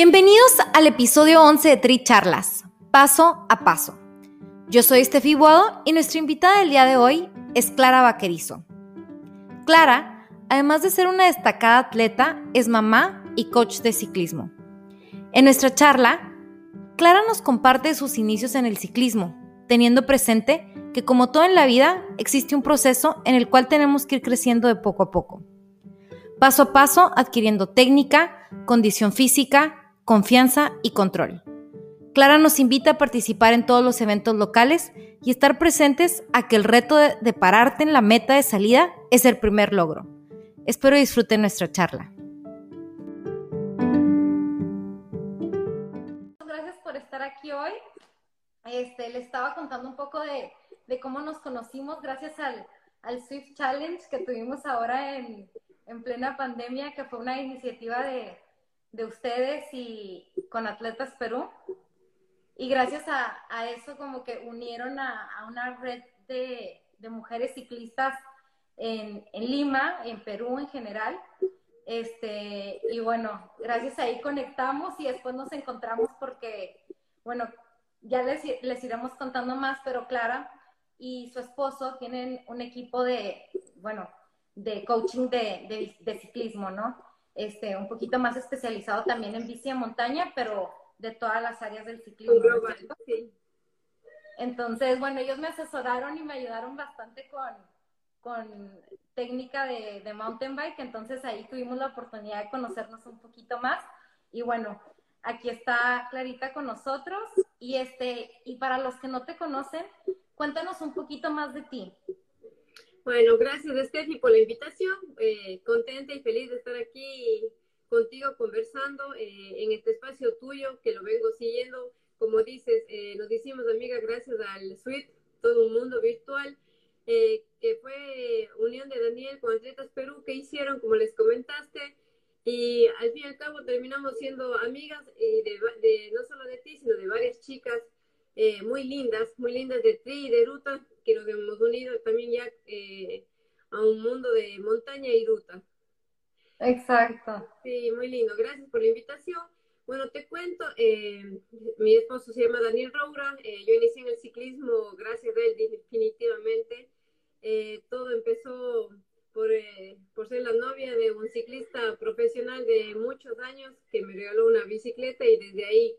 Bienvenidos al episodio 11 de Tri Charlas, paso a paso. Yo soy Steffi Guado y nuestra invitada del día de hoy es Clara Vaquerizo. Clara, además de ser una destacada atleta, es mamá y coach de ciclismo. En nuestra charla, Clara nos comparte sus inicios en el ciclismo, teniendo presente que como todo en la vida, existe un proceso en el cual tenemos que ir creciendo de poco a poco. Paso a paso, adquiriendo técnica, condición física, confianza y control. Clara nos invita a participar en todos los eventos locales y estar presentes a que el reto de, pararte en la meta de salida es el primer logro. Espero disfruten nuestra charla. Gracias por estar aquí hoy. Este, le estaba contando un poco de, cómo nos conocimos gracias al, Swift Challenge que tuvimos ahora en plena pandemia, que fue una iniciativa de, de ustedes y con Atletas Perú. Y gracias a, eso como que unieron a, una red de, mujeres ciclistas en, Lima, en Perú en general. Este, y bueno, gracias a ahí conectamos y después nos encontramos porque, bueno, ya les, les iremos contando más, pero Clara y su esposo tienen un equipo de, bueno, de coaching de, de ciclismo, ¿no? Este, un poquito más especializado también en bici de montaña, pero de todas las áreas del ciclismo. Entonces, bueno, ellos me asesoraron y me ayudaron bastante con, con técnica de, de, mountain bike, entonces ahí tuvimos la oportunidad de conocernos un poquito más. Y bueno, aquí está Clarita con nosotros. Y este, y para los que no te conocen, cuéntanos un poquito más de ti. Bueno, gracias Steffi por la invitación. Eh, contenta y feliz de estar aquí contigo conversando eh, en este espacio tuyo que lo vengo siguiendo. Como dices, eh, nos hicimos amigas gracias al Suite, todo un mundo virtual, que fue unión de Daniel con Atletas Perú que hicieron, como les comentaste. Y al fin y al cabo terminamos siendo amigas y de, no solo de ti, sino de varias chicas muy lindas, muy lindas de tri y de ruta, que nos hemos unido también ya eh, a un mundo de montaña y ruta. Exacto. Sí, muy lindo. Gracias por la invitación. Bueno, te cuento, eh, mi esposo se llama Daniel Roura, eh, yo inicié en el ciclismo gracias a él definitivamente. todo empezó por, por ser la novia de un ciclista profesional de muchos años que me regaló una bicicleta y desde ahí,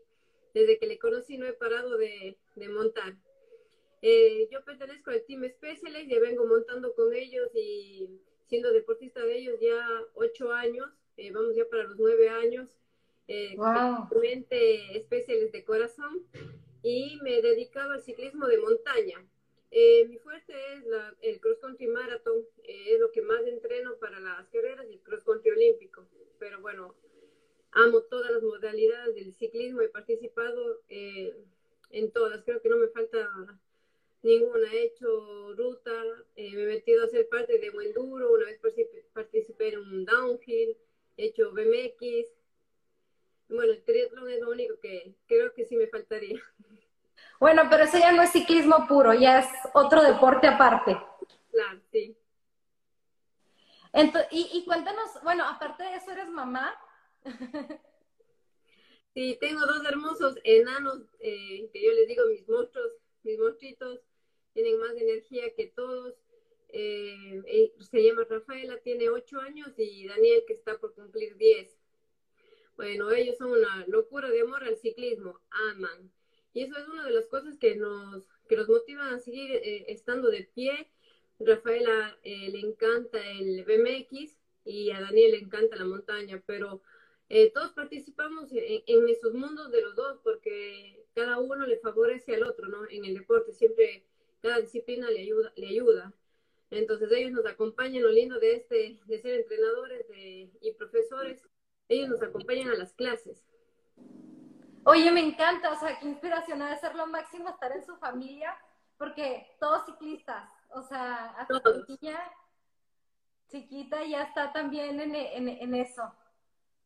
desde que le conocí, no he parado de, de montar. Eh, yo pertenezco al Team Specialist, ya vengo montando con ellos y siendo deportista de ellos ya ocho años, eh, vamos ya para los nueve años, eh, wow. Specialist de corazón y me he dedicado al ciclismo de montaña. Eh, mi fuerte es el cross country marathon, es lo que más entreno para las carreras y el cross country olímpico. Pero bueno, amo todas las modalidades del ciclismo, he participado en todas, creo que no me falta ninguna. He hecho ruta, eh, me he metido a ser parte de un enduro, una vez participé en un downhill, he hecho BMX. Bueno, el triatlón es lo único que creo que sí me faltaría. Bueno, pero eso ya no es ciclismo puro, ya es otro deporte aparte. Claro, sí. y, y cuéntanos, bueno, aparte de eso, ¿eres mamá? Sí, tengo dos hermosos enanos, eh, que yo les digo mis monstruos, mis monstruitos, tienen más energía que todos. Eh, eh, se llama Rafaela, tiene 8 años y Daniel que está por cumplir 10. Bueno, ellos son una locura de amor al ciclismo, aman. Y eso es una de las cosas que nos, que nos motivan a seguir eh, estando de pie. Rafaela eh, le encanta el BMX y a Daniel le encanta la montaña, pero eh, todos participamos en, en, esos mundos de los dos porque cada uno le favorece al otro, ¿no? En el deporte siempre cada disciplina le ayuda, le ayuda. Entonces ellos nos acompañan, lo lindo de este, de ser entrenadores de, y profesores, ellos nos acompañan a las clases. Oye, me encanta, o sea, qué inspiracional ser lo máximo estar en su familia, porque todos ciclistas, o sea, hasta chiquilla, chiquita ya está también en, en, en eso.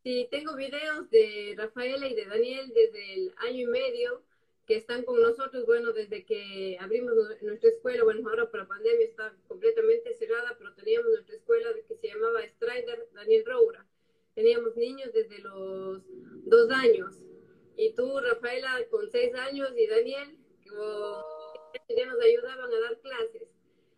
Sí, tengo videos de Rafaela y de Daniel desde el año y medio que están con nosotros, bueno, desde que abrimos nuestra escuela, bueno, ahora por la pandemia está completamente cerrada, pero teníamos nuestra escuela que se llamaba Strider Daniel Roura. Teníamos niños desde los dos años. Y tú, Rafaela, con seis años, y Daniel, que ya nos ayudaban a dar clases.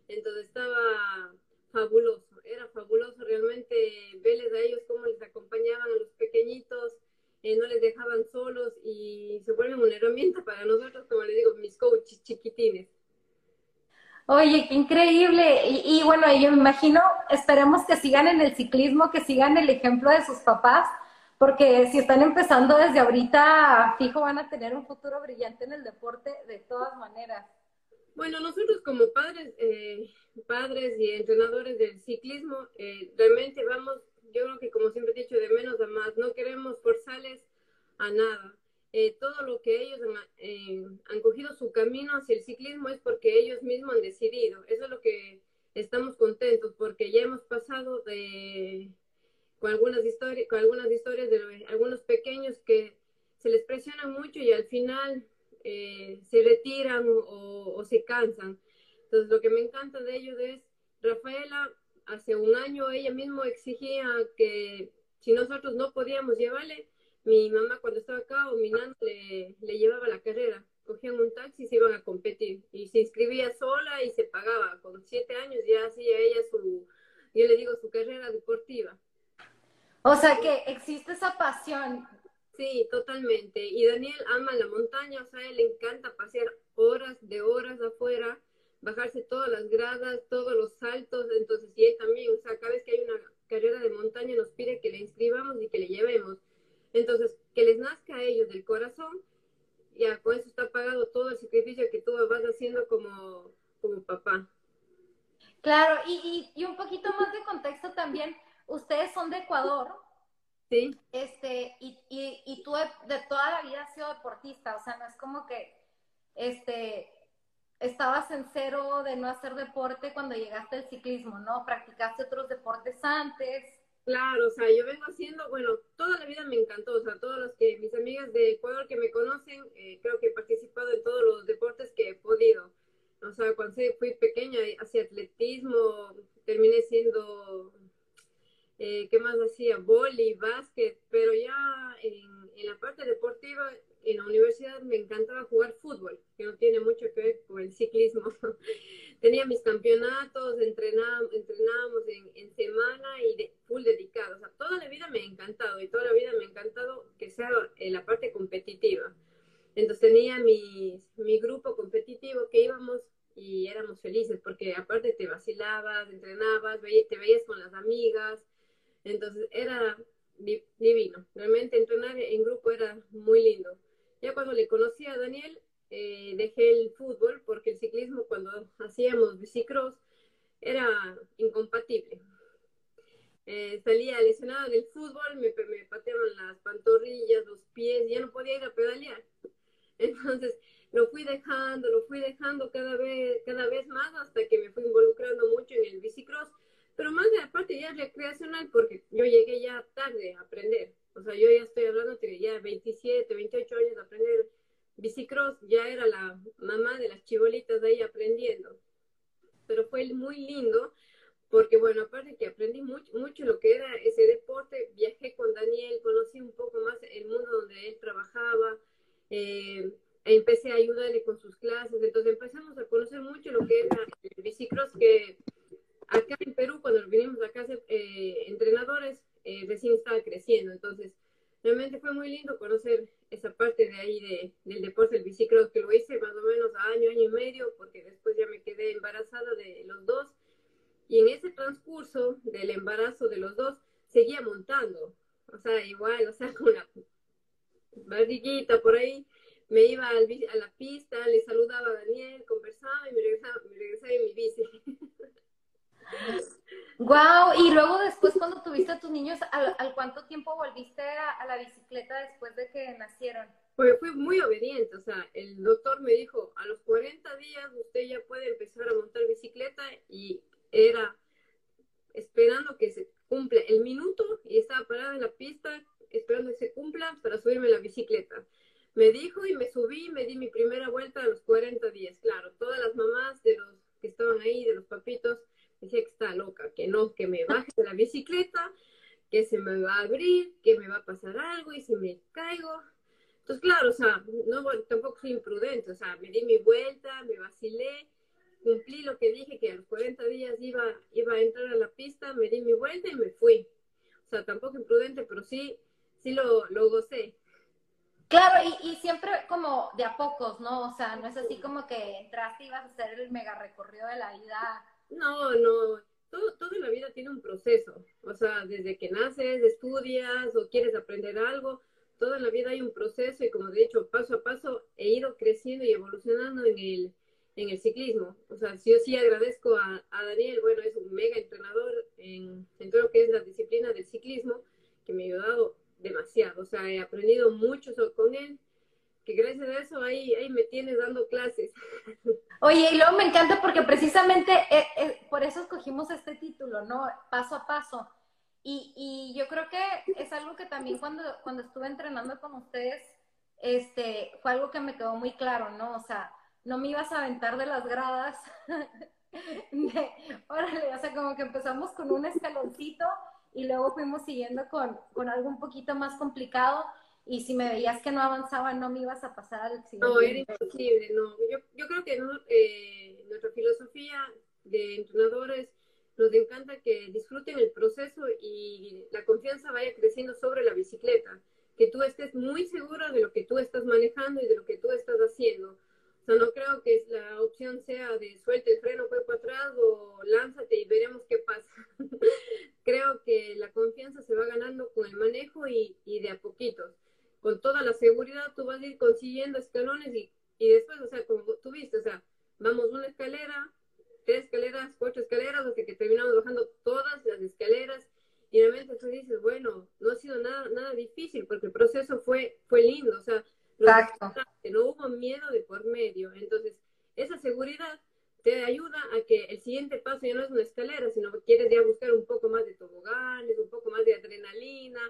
Entonces estaba fabuloso, era fabuloso realmente verles a ellos cómo les acompañaban a los pequeñitos eh, no les dejaban solos y se vuelven una herramienta para nosotros, como les digo, mis coaches chiquitines. Oye, qué increíble. Y, y, bueno, yo me imagino, esperemos que sigan en el ciclismo, que sigan el ejemplo de sus papás, porque si están empezando desde ahorita, fijo, van a tener un futuro brillante en el deporte de todas maneras. Bueno, nosotros como padres, eh, padres y entrenadores del ciclismo, eh, realmente vamos yo creo que como siempre he dicho, de menos a más, no queremos forzarles a nada. Eh, todo lo que ellos han, eh, han, cogido su camino hacia el ciclismo es porque ellos mismos han decidido. Eso es lo que estamos contentos porque ya hemos pasado de con algunas historias, con algunas historias de algunos pequeños que se les presiona mucho y al final eh, se retiran o, se cansan. Entonces lo que me encanta de ellos es Rafaela hace un año ella misma exigía que si nosotros no podíamos llevarle, mi mamá cuando estaba acá o mi nana le, le llevaba la carrera. Cogían un taxi y se iban a competir. Y se inscribía sola y se pagaba. Con siete años ya hacía ella su, yo le digo, su carrera deportiva. O sea que existe esa pasión. Sí, totalmente. Y Daniel ama la montaña, o sea, él le encanta pasear horas de horas afuera bajarse todas las gradas, todos los saltos, entonces y él también, o sea, cada vez que hay una carrera de montaña nos pide que le inscribamos y que le llevemos. Entonces, que les nazca a ellos del corazón, ya con eso está pagado todo el sacrificio que tú vas haciendo como, como papá. Claro, y, y, y un poquito más de contexto también, ustedes son de Ecuador. Sí. Este, y, y, y tú de, de toda la vida has sido deportista, o sea, no es como que, este, estabas en cero de no hacer deporte cuando llegaste al ciclismo, ¿no? Practicaste otros deportes antes. Claro, o sea, yo vengo haciendo, bueno, toda la vida me encantó, o sea, todas las que mis amigas de Ecuador que me conocen, eh, creo que he participado en todos los deportes que he podido. O sea, cuando fui pequeña, hacía atletismo, terminé siendo, eh, ¿qué más hacía? Boli, básquet, pero ya en, en la parte deportiva en la universidad me encantaba jugar fútbol, que no tiene mucho que ver con el ciclismo. Tenía mis campeonatos, entrenábamos, entrenábamos en, en, semana y de, full dedicado. O sea, toda la vida me ha encantado y toda la vida me ha encantado que sea en la parte competitiva. Entonces tenía mi, mi grupo competitivo que íbamos y éramos felices porque aparte te vacilabas, entrenabas, te veías con las amigas. Entonces era divino. Realmente entrenar en grupo era muy lindo. Ya cuando le conocí a Daniel, eh, dejé el fútbol porque el ciclismo cuando hacíamos bicicross era incompatible. Eh, salía lesionada del fútbol, me, me pateaban las pantorrillas, los pies, ya no podía ir a pedalear. Entonces lo fui dejando, lo fui dejando cada vez, cada vez más hasta que me fui involucrando mucho en el bicicross, pero más de la parte ya recreacional porque yo llegué ya tarde a aprender. O sea, yo ya estoy hablando de ya 27, 28 años de aprender bicicross, ya era la mamá de las chibolitas de ahí aprendiendo. Pero fue muy lindo porque, bueno, aparte que aprendí mucho, mucho lo que era ese deporte, viajé con Daniel, conocí un poco más el mundo donde él trabajaba, eh, empecé a ayudarle con sus clases, entonces empezamos a conocer mucho lo que era el bicicross, que acá en Perú, cuando vinimos acá a ser eh, entrenadores, eh, recién estaba creciendo. Entonces, realmente fue muy lindo conocer esa parte de ahí de, del deporte del bicicross, que lo hice más o menos a año, año y medio, porque después ya me quedé embarazada de los dos. Y en ese transcurso del embarazo de los dos, seguía montando. O sea, igual, o sea, con la barriguita por ahí, me iba al, a la pista, le saludaba a Daniel, conversaba y me regresaba, me regresaba en mi bici. Wow, y luego después cuando tuviste a tus niños, ¿al, cuánto tiempo volviste a, la bicicleta después de que nacieron? Pues fui muy obediente, o sea, el doctor me dijo, a los 40 días usted ya puede empezar a montar bicicleta y era esperando que se cumpla el minuto y estaba parada en la pista esperando que se cumpla para subirme a la bicicleta. Me dijo y me subí, me di mi primera vuelta a los 40 días. Claro, todas las mamás de los que estaban ahí, de los papitos, decía que está loca, que no, que me baje de la bicicleta, que se me va a abrir, que me va a pasar algo y si me caigo. Entonces, claro, o sea, no, tampoco fui imprudente, o sea, me di mi vuelta, me vacilé, cumplí lo que dije, que a los 40 días iba, iba a entrar a la pista, me di mi vuelta y me fui. O sea, tampoco imprudente, pero sí, sí lo, lo gocé. Claro, y, y, siempre como de a pocos, ¿no? O sea, no es así como que entraste y ibas a hacer el mega recorrido de la vida no, no, todo, la vida tiene un proceso. O sea, desde que naces, estudias o quieres aprender algo, todo en la vida hay un proceso y como he dicho, paso a paso he ido creciendo y evolucionando en el, en el ciclismo. O sea, yo sí agradezco a, a Daniel, bueno, es un mega entrenador en, en, todo lo que es la disciplina del ciclismo, que me ha ayudado demasiado. O sea, he aprendido mucho con él que gracias a eso ahí, ahí me tienes dando clases. Oye, y luego me encanta porque precisamente eh, eh, por eso escogimos este título, ¿no? Paso a paso. Y, y, yo creo que es algo que también cuando, cuando estuve entrenando con ustedes, este, fue algo que me quedó muy claro, ¿no? O sea, no me ibas a aventar de las gradas. órale, o sea, como que empezamos con un escaloncito y luego fuimos siguiendo con, con algo un poquito más complicado y si me veías que no avanzaba, no me ibas a pasar al siguiente. No, era imposible, no. Yo, yo creo que eh, nuestra filosofía de entrenadores nos encanta que disfruten el proceso y la confianza vaya creciendo sobre la bicicleta, que tú estés muy segura de lo que tú estás manejando y de lo que tú estás haciendo. O sea, no creo que la opción sea de suelte el freno, fue para atrás o lánzate y veremos qué pasa. creo que la confianza se va ganando con el manejo y, y de a poquitos con toda la seguridad tú vas a ir consiguiendo escalones y, y después, o sea, como tú viste, o sea, vamos una escalera, tres escaleras, cuatro escaleras, hasta que terminamos bajando todas las escaleras y realmente tú dices, bueno, no ha sido nada, nada difícil porque el proceso fue, fue lindo, o sea, no hubo miedo de por medio. Entonces, esa seguridad te ayuda a que el siguiente paso ya no es una escalera, sino que quieres ya buscar un poco más de toboganes, un poco más de adrenalina,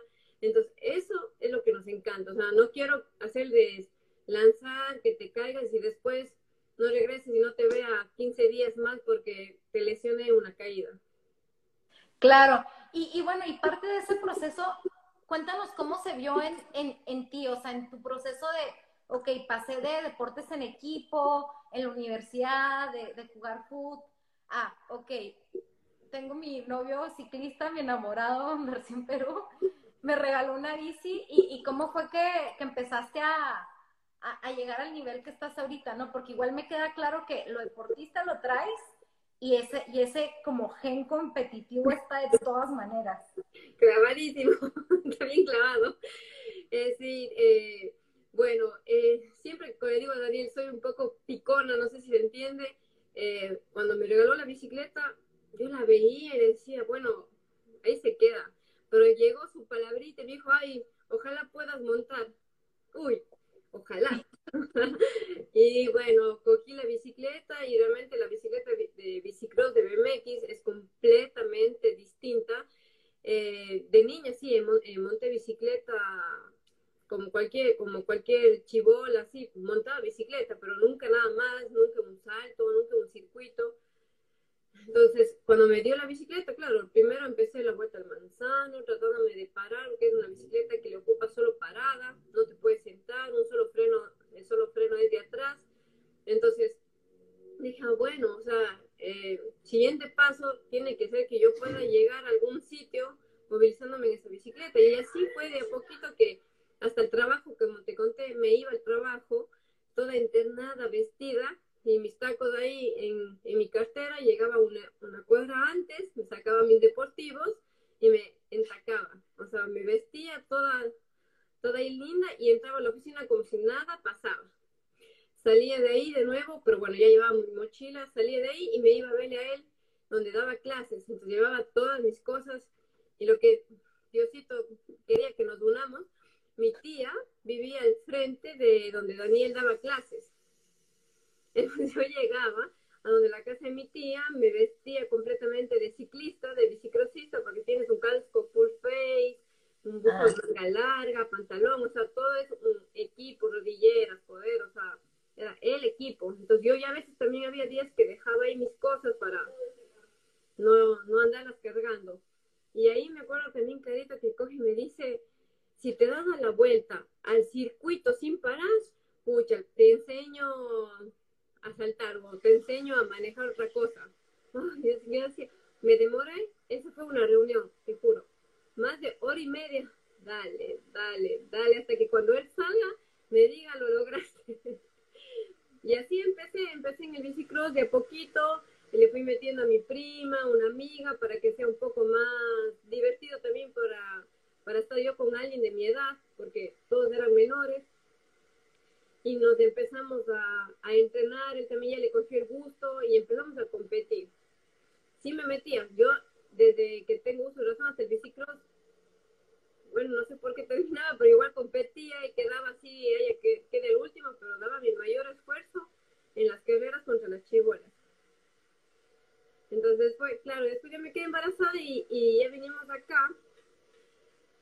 entonces, eso es lo que nos encanta. O sea, no quiero hacer de lanzar, que te caigas y después no regreses y no te vea 15 días más porque te lesione una caída. Claro. Y, bueno, y parte de ese proceso, cuéntanos cómo se vio en, en, en ti, o sea, en tu proceso de, ok, pasé de deportes en equipo, en la universidad, de, de jugar fútbol, ah, ok, tengo mi novio ciclista, mi enamorado, versión Perú, me regaló una bici y, cómo fue que, empezaste a, llegar al nivel que estás ahorita, ¿no? Porque igual me queda claro que lo deportista lo traes y ese, y ese como gen competitivo está de todas maneras. Clavadísimo, está bien clavado. Es decir, eh, bueno, eh, siempre, como le digo a Daniel, soy un poco picona, no sé si se entiende. Eh, cuando me regaló la bicicleta, yo la veía y decía, bueno, ahí se queda pero llegó su palabrita y me dijo, ay, ojalá puedas montar. Uy, ojalá. y bueno, cogí la bicicleta y realmente la bicicleta de bicicross de BMX es completamente distinta. Eh, de niña sí, monté bicicleta como cualquier, como cualquier chivola, así, montaba bicicleta, pero nunca nada más, nunca un salto, nunca un circuito. Entonces, cuando me dio la bicicleta, claro, primero empecé la vuelta al manzano, tratándome de parar, porque es una bicicleta que le ocupa solo parada, no te puedes sentar, un solo freno, el solo freno es de atrás. Entonces, dije, ah, bueno, o sea, eh, siguiente paso tiene que ser que yo pueda llegar a algún sitio movilizándome en esa bicicleta. Y así fue de a poquito no sé por qué terminaba, pero igual competía y quedaba así, ella que quede el último, pero daba mi mayor esfuerzo en las carreras contra las chivolas. Entonces fue, claro, después ya me quedé embarazada y, ya vinimos acá.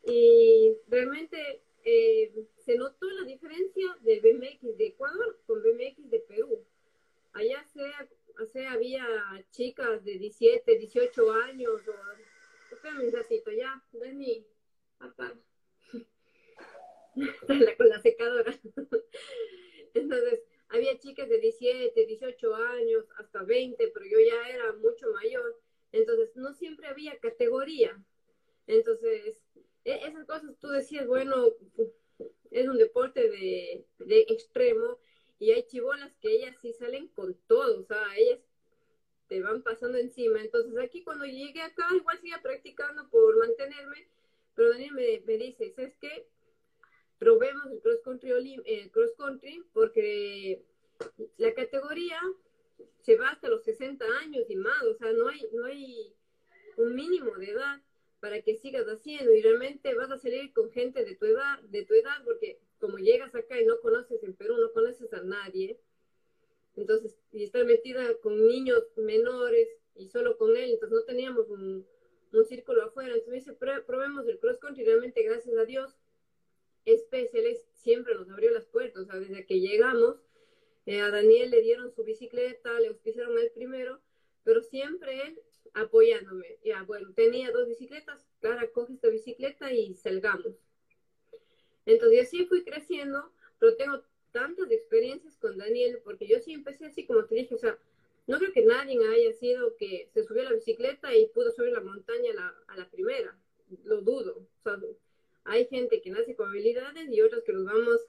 Y realmente eh, se notó la diferencia del BMX de Ecuador con BMX de Perú. Allá se, había chicas de 17, 18 años, o, espérame un ratito, ya, ven mi papá. con la secadora. Entonces, había chicas de 17, 18 años, hasta 20, pero yo ya era mucho mayor. Entonces, no siempre había categoría. Entonces, e, esas cosas tú decías, bueno, es un deporte de, de extremo y hay chibolas que ellas sí salen con todo, o sea, ellas te van pasando encima. Entonces, aquí cuando llegué acá, igual seguía practicando por mantenerme, pero Daniel me, me dice, ¿sabes qué? probemos el cross country, el cross country porque la categoría se va hasta los 60 años y más, o sea, no hay, no hay un mínimo de edad para que sigas haciendo y realmente vas a salir con gente de tu edad, de tu edad, porque como llegas acá y no conoces en Perú, no conoces a nadie, entonces, y estar metida con niños menores y solo con él, entonces no teníamos un, un círculo afuera, entonces dice, probemos el cross country, realmente gracias a Dios especiales siempre nos abrió las puertas, o sea, desde que llegamos, eh, a Daniel le dieron su bicicleta, le auspiciaron el primero, pero siempre él apoyándome. Ya, bueno, tenía dos bicicletas, Clara, coge esta bicicleta y salgamos. Entonces, así fui creciendo, pero tengo tantas experiencias con Daniel, porque yo sí empecé así, como te dije, o sea, no creo que nadie haya sido que se subió a la bicicleta y pudo subir la montaña a la, primera. Lo dudo. O sea, hay gente que nace con habilidades y otros que los vamos,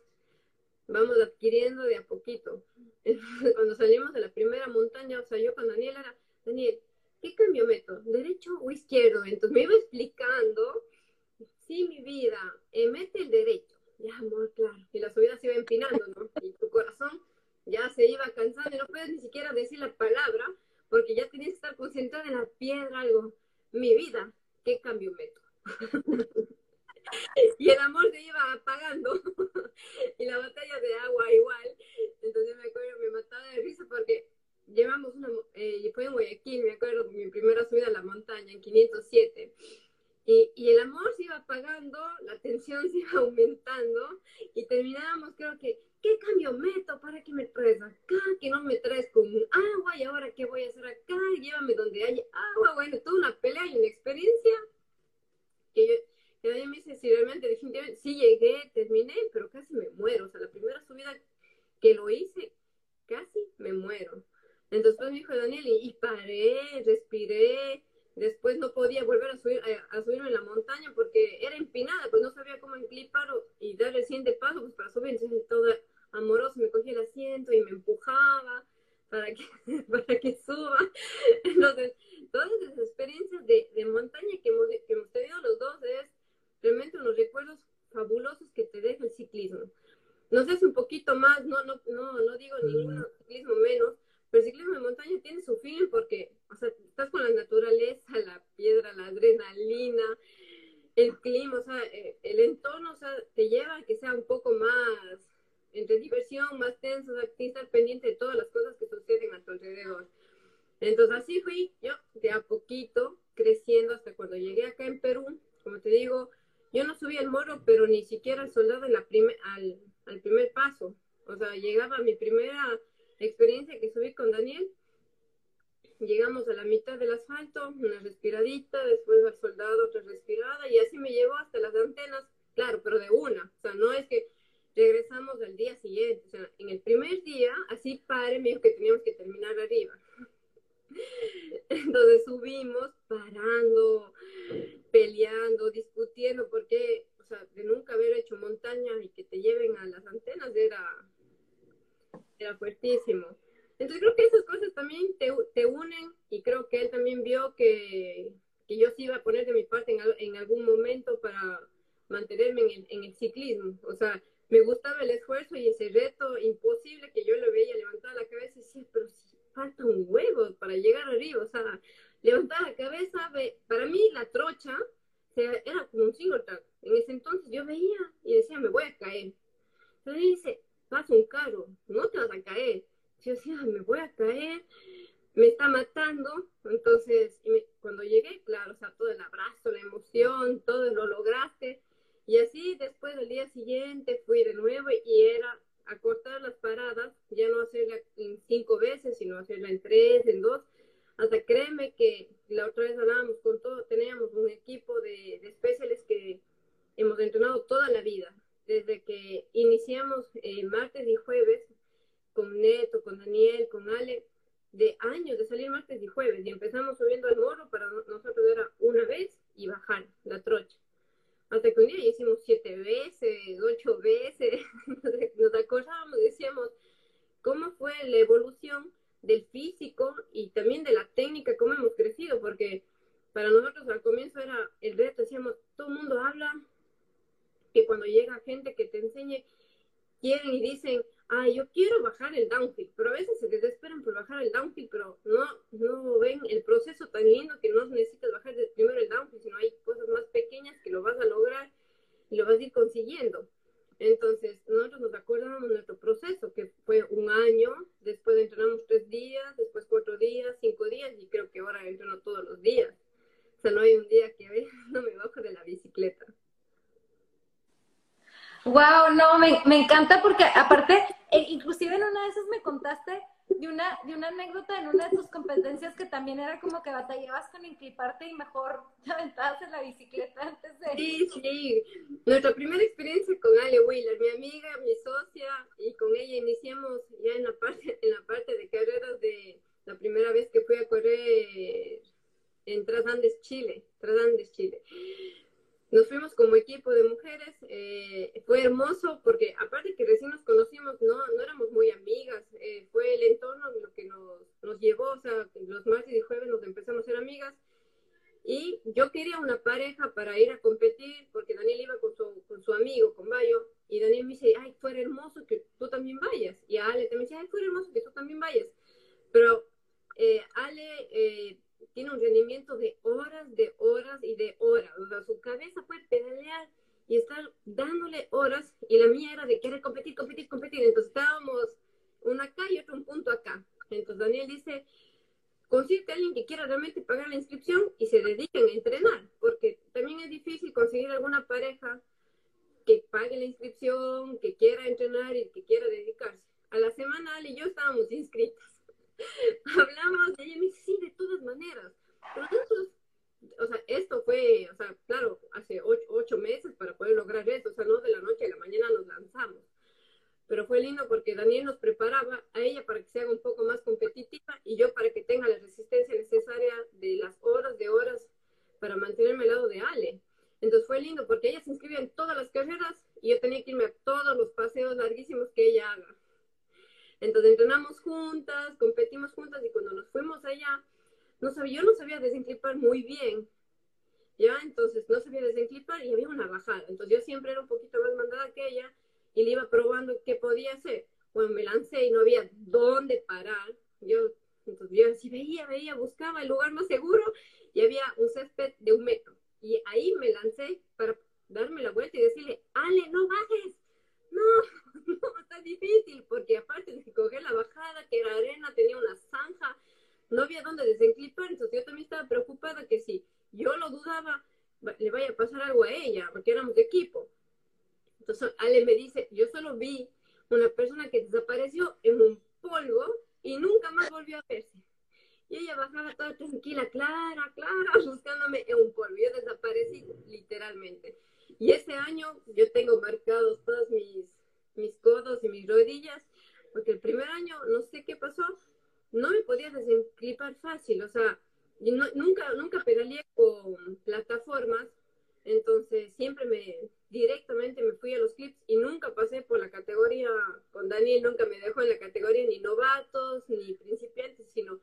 vamos adquiriendo de a poquito. Cuando salimos de la primera montaña, o sea, yo con Daniel era, Daniel, ¿qué cambio meto? ¿Derecho o izquierdo? Entonces me iba explicando, sí, mi vida, eh, mete el derecho. Ya, amor, claro. Y la subida se iba empinando, ¿no? Y tu corazón ya se iba cansando y no puedes ni siquiera decir la palabra porque ya tenías que estar concentrada en la piedra, algo. Mi vida, ¿qué cambio meto? y el amor se iba apagando y la batalla de agua igual. Entonces me acuerdo, me mataba de risa porque llevamos una, eh, fue en Guayaquil, me acuerdo, mi primera subida a la montaña en 507. Y, y, el amor se iba apagando, la tensión se iba aumentando y terminábamos, creo que, ¿qué cambio meto para que me traes acá? Que no me traes con agua y ahora qué voy a hacer acá? Llévame donde haya agua. Bueno, toda una pelea y una experiencia que yo, y ella me dice, si realmente, definitivamente, sí llegué, terminé, pero casi me muero. O sea, la primera subida que lo hice, casi me muero. Entonces pues, me dijo Daniel, y, paré, respiré, después no podía volver a subir a, subirme en la montaña porque era empinada, pues no sabía cómo enclipar y dar el siguiente paso pues para subir, entonces todo amoroso me cogía el asiento y me empujaba para que, para que suba. Entonces, todas esas experiencias de, de montaña que hemos, que hemos tenido los dos es realmente unos recuerdos fabulosos que te deja el ciclismo. No sé si un poquito más, no, no, no, no digo ningún ciclismo menos, pero el ciclismo de montaña tiene su fin porque, o sea, estás con la naturaleza, la piedra, la adrenalina, el clima, o sea, eh, el entorno, o sea, te lleva a que sea un poco más entre diversión, más tenso, o sea, estar pendiente de todas las cosas que suceden a tu alrededor. Entonces así fui yo de a poquito creciendo hasta cuando llegué acá en Perú. Como te digo, yo no subí al morro, pero ni siquiera al soldado en la al, al primer paso. O sea, llegaba mi primera experiencia que subí con Daniel. Llegamos a la mitad del asfalto, una respiradita, después al soldado otra respirada y así me llevó hasta las antenas, claro, pero de una. O sea, no es que regresamos al día siguiente. O sea, en el primer día, así padre me dijo que teníamos que terminar arriba. Entonces subimos parando, peleando, discutiendo, porque, o sea, de nunca haber hecho montaña y que te lleven a las antenas era, era fuertísimo. Entonces creo que esas cosas también te, te unen y creo que él también vio que, que, yo sí iba a poner de mi parte en, en algún momento para mantenerme en el, en el ciclismo. O sea, me gustaba el esfuerzo y ese reto imposible que yo lo veía levantar la cabeza y decía, pero si falta un huevo para llegar arriba, o sea, levantar la cabeza, para mí la trocha era como un single track. En ese entonces yo veía y decía, me voy a caer. Entonces dice, pasa un carro, no te vas a caer. Yo decía, me voy a caer, me está matando. Entonces, cuando llegué, claro, o sea, todo el abrazo, la emoción, todo lo lograste. Y así después del día siguiente fui de nuevo y era acortar las paradas, ya no hacerla en cinco veces, sino hacerla en tres, en dos. Hasta créeme que la otra vez hablábamos con todo, teníamos un equipo de, de especiales que hemos entrenado toda la vida, desde que iniciamos eh, martes y jueves con Neto, con Daniel, con Ale, de años de salir martes y jueves, y empezamos subiendo al morro, para nosotros era una vez y bajar la trocha. Hasta que un día hicimos siete veces, ocho veces, nos acordábamos, decíamos, ¿cómo fue la evolución del físico y también de la técnica, cómo hemos crecido? Porque para nosotros al comienzo era el reto, decíamos, todo el mundo habla, que cuando llega gente que te enseñe, quieren y dicen, ah, yo quiero bajar el downhill, pero a veces se desesperan por bajar el downhill, pero no, no ven el proceso tan lindo que no necesitas bajar primero el downhill, sino hay cosas más pequeñas que lo vas a lograr y lo vas a ir consiguiendo. Entonces, nosotros nos acordamos de nuestro proceso, que fue un año, después entrenamos tres días, después cuatro días, cinco días, y creo que ahora entreno todos los días. O sea, no hay un día que no me bajo de la bicicleta. Wow, no, me, me encanta porque aparte, eh, inclusive en una de esas me contaste de una, de una anécdota en una de tus competencias que también era como que batallabas con encliparte y mejor te aventabas en la bicicleta antes de... Sí, sí. Nuestra primera experiencia con Ale Wheeler, mi amiga, mi socia, y con ella iniciamos ya en la parte, en la parte de carreras de la primera vez que fui a correr en Trasandes, Chile. Trasandes, Chile nos fuimos como equipo de mujeres, eh, fue hermoso porque aparte que recién nos conocimos, no, no éramos muy amigas, eh, fue el entorno lo que nos, nos llevó, o sea, los martes y jueves nos empezamos a ser amigas y yo quería una pareja para ir a competir porque Daniel iba con su, con su amigo, con Bayo, y Daniel me dice, ay, fuera hermoso que tú también vayas, y Ale también dice, ay, fuera hermoso que tú también vayas, pero eh, Ale tiene un rendimiento de horas, de horas y de horas. O sea, su cabeza puede pedalear y estar dándole horas y la mía era de querer competir, competir, competir. Entonces estábamos una acá y otro un punto acá. Entonces Daniel dice, consigue a alguien que quiera realmente pagar la inscripción y se dediquen a entrenar, porque también es difícil conseguir alguna pareja que pague la inscripción, que quiera entrenar y que quiera dedicarse. A la semana Ale y yo estábamos inscritas. hablamos, y ella me dice, sí, de todas maneras. Entonces, o sea, esto fue, o sea, claro, hace ocho, ocho, meses para poder lograr eso, o sea, no de la noche a la mañana nos lanzamos. Pero fue lindo porque Daniel nos preparaba a ella para que se haga un poco más competitiva y yo para que tenga la resistencia necesaria de las horas de horas para mantenerme al lado de Ale. Entonces fue lindo porque ella se inscribió en todas las carreras y yo tenía que irme a todos los paseos larguísimos que ella haga juntas, competimos juntas y cuando nos fuimos allá, no sabía, yo no sabía desenclipar muy bien, ¿ya? Entonces no sabía desenclipar y había una bajada. Entonces yo siempre era un poquito más mandada que ella y le iba probando qué podía hacer. Cuando me lancé y no había dónde parar, yo, entonces yo así veía, veía, buscaba el lugar más seguro y había un césped de un metro. Y ahí me lancé para darme la vuelta y decirle, Ale, no bajes. No, no, está difícil, porque aparte de coger la bajada, que era arena, tenía una zanja, no había dónde desenclipar, entonces yo también estaba preocupada que si yo lo dudaba, le vaya a pasar algo a ella, porque éramos de equipo. Entonces Ale me dice, yo solo vi una persona que desapareció en un polvo y nunca más volvió a verse. Y ella bajaba toda tranquila, clara, clara, buscándome en un polvo. Yo desaparecí literalmente. Y ese año yo tengo marcados todos mis, mis codos y mis rodillas, porque el primer año, no sé qué pasó, no me podía desenclipar fácil. O sea, nunca, nunca pedaleé con plataformas, entonces siempre me directamente me fui a los clips y nunca pasé por la categoría, con Daniel nunca me dejó en la categoría ni novatos ni principiantes, sino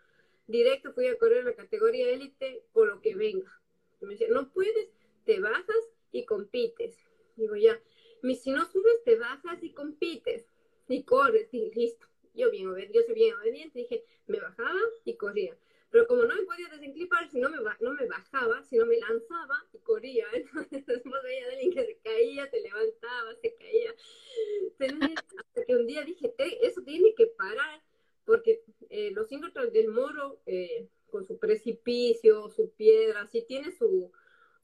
directo fui a correr la categoría élite por lo que venga. me decía, no puedes, te bajas y compites. Digo, ya, si no subes, te bajas y compites y corres, y listo. Yo bien yo soy bien obediente, dije, me bajaba y corría. Pero como no me podía desenclipar, si no me, no me bajaba, si no me lanzaba y corría, entonces después veía a alguien que se caía, se levantaba, se caía. Hasta que un día dije, eso tiene que parar, porque eh, los síndromes del moro, eh, con su precipicio, su piedra, sí tiene su,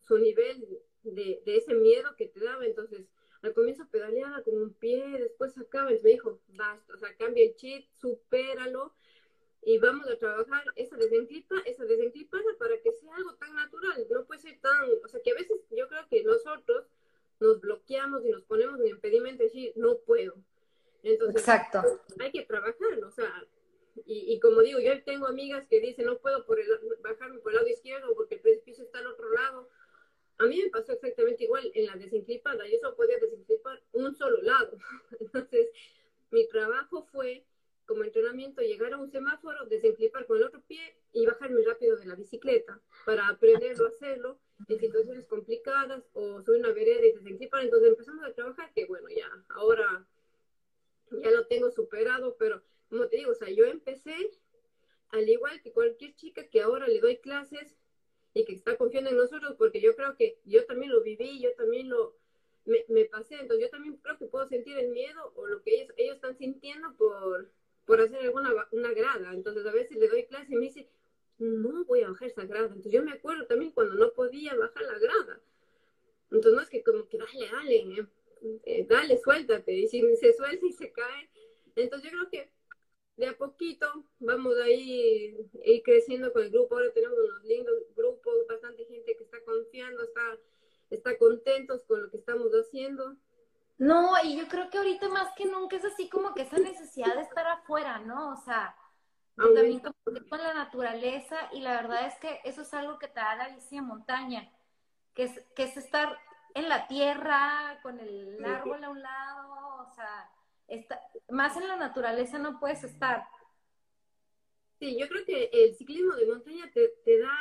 su nivel de, de, ese miedo que te daba. Entonces, al comienzo pedaleaba con un pie, después sacaba y me dijo, basta, o sea, cambia el chip, supéralo y vamos a trabajar esa desenclipa, esa desenclipada para que sea algo tan natural, no puede ser tan, o sea, que a veces yo creo que nosotros nos bloqueamos y nos ponemos en impedimento de decir, no puedo. Entonces, Exacto. hay que trabajar, o sea, y, y, como digo, yo tengo amigas que dicen, no puedo por el, bajarme por el lado izquierdo porque el precipicio está al otro lado. A mí me pasó exactamente igual en la desenclipada, yo solo podía desenclipar un solo lado. Entonces, mi trabajo fue como entrenamiento llegar a un semáforo, desenclipar con el otro pie y bajarme rápido de la bicicleta para aprenderlo a hacerlo en situaciones complicadas o subir una vereda y desenclipar. Entonces empezamos a trabajar que bueno, ya ahora ya lo tengo superado, pero como te digo, o sea, yo empecé al igual que cualquier chica que ahora le doy clases y que está confiando en nosotros, porque yo creo que yo también lo viví, yo también lo, me, pasé, entonces yo también creo que puedo sentir el miedo o lo que ellos, ellos están sintiendo por, por hacer alguna una grada. Entonces a veces le doy clase y me dice, no voy a bajar esa grada. Entonces yo me acuerdo también cuando no podía bajar la grada. Entonces no es que como que dale, dale, eh, eh, dale, suéltate. Y si se suelta y se cae. Entonces yo creo que de a poquito vamos a ir, ir creciendo con el grupo. Ahora tenemos unos lindos grupos, bastante gente que está confiando, está, está contentos con lo que estamos haciendo. No, y yo creo que ahorita más que nunca es así como que esa necesidad de estar afuera, ¿no? O sea, también con la naturaleza y la verdad es que eso es algo que te da la bici de montaña, que es, que es estar en la tierra, con el árbol a un lado, o sea, está, más en la naturaleza no puedes estar. Sí, yo creo que el ciclismo de montaña te, te da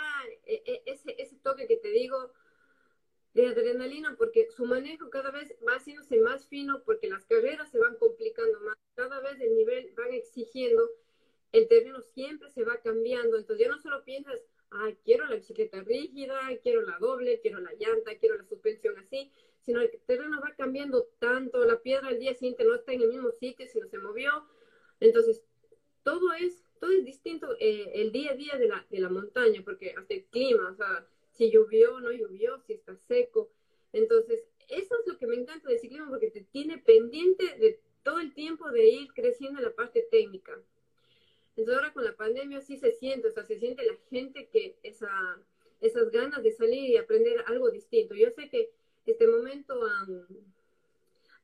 e, e, ese, ese toque que te digo, de adrenalina porque su manejo cada vez va haciéndose más fino porque las carreras se van complicando más, cada vez el nivel van exigiendo, el terreno siempre se va cambiando, entonces ya no solo piensas, ah, quiero la bicicleta rígida, quiero la doble, quiero la llanta, quiero la suspensión así, sino el terreno va cambiando tanto, la piedra al día siguiente no está en el mismo sitio, sino se movió, entonces todo es, todo es distinto eh, el día a día de la, de la montaña, porque hasta el clima, o sea, si llovió no llovió, si está seco. Entonces, eso es lo que me encanta del ciclismo porque te tiene pendiente de todo el tiempo de ir creciendo en la parte técnica. Entonces ahora con la pandemia sí se siente, o sea, se siente la gente que esa, esas ganas de salir y aprender algo distinto. Yo sé que este momento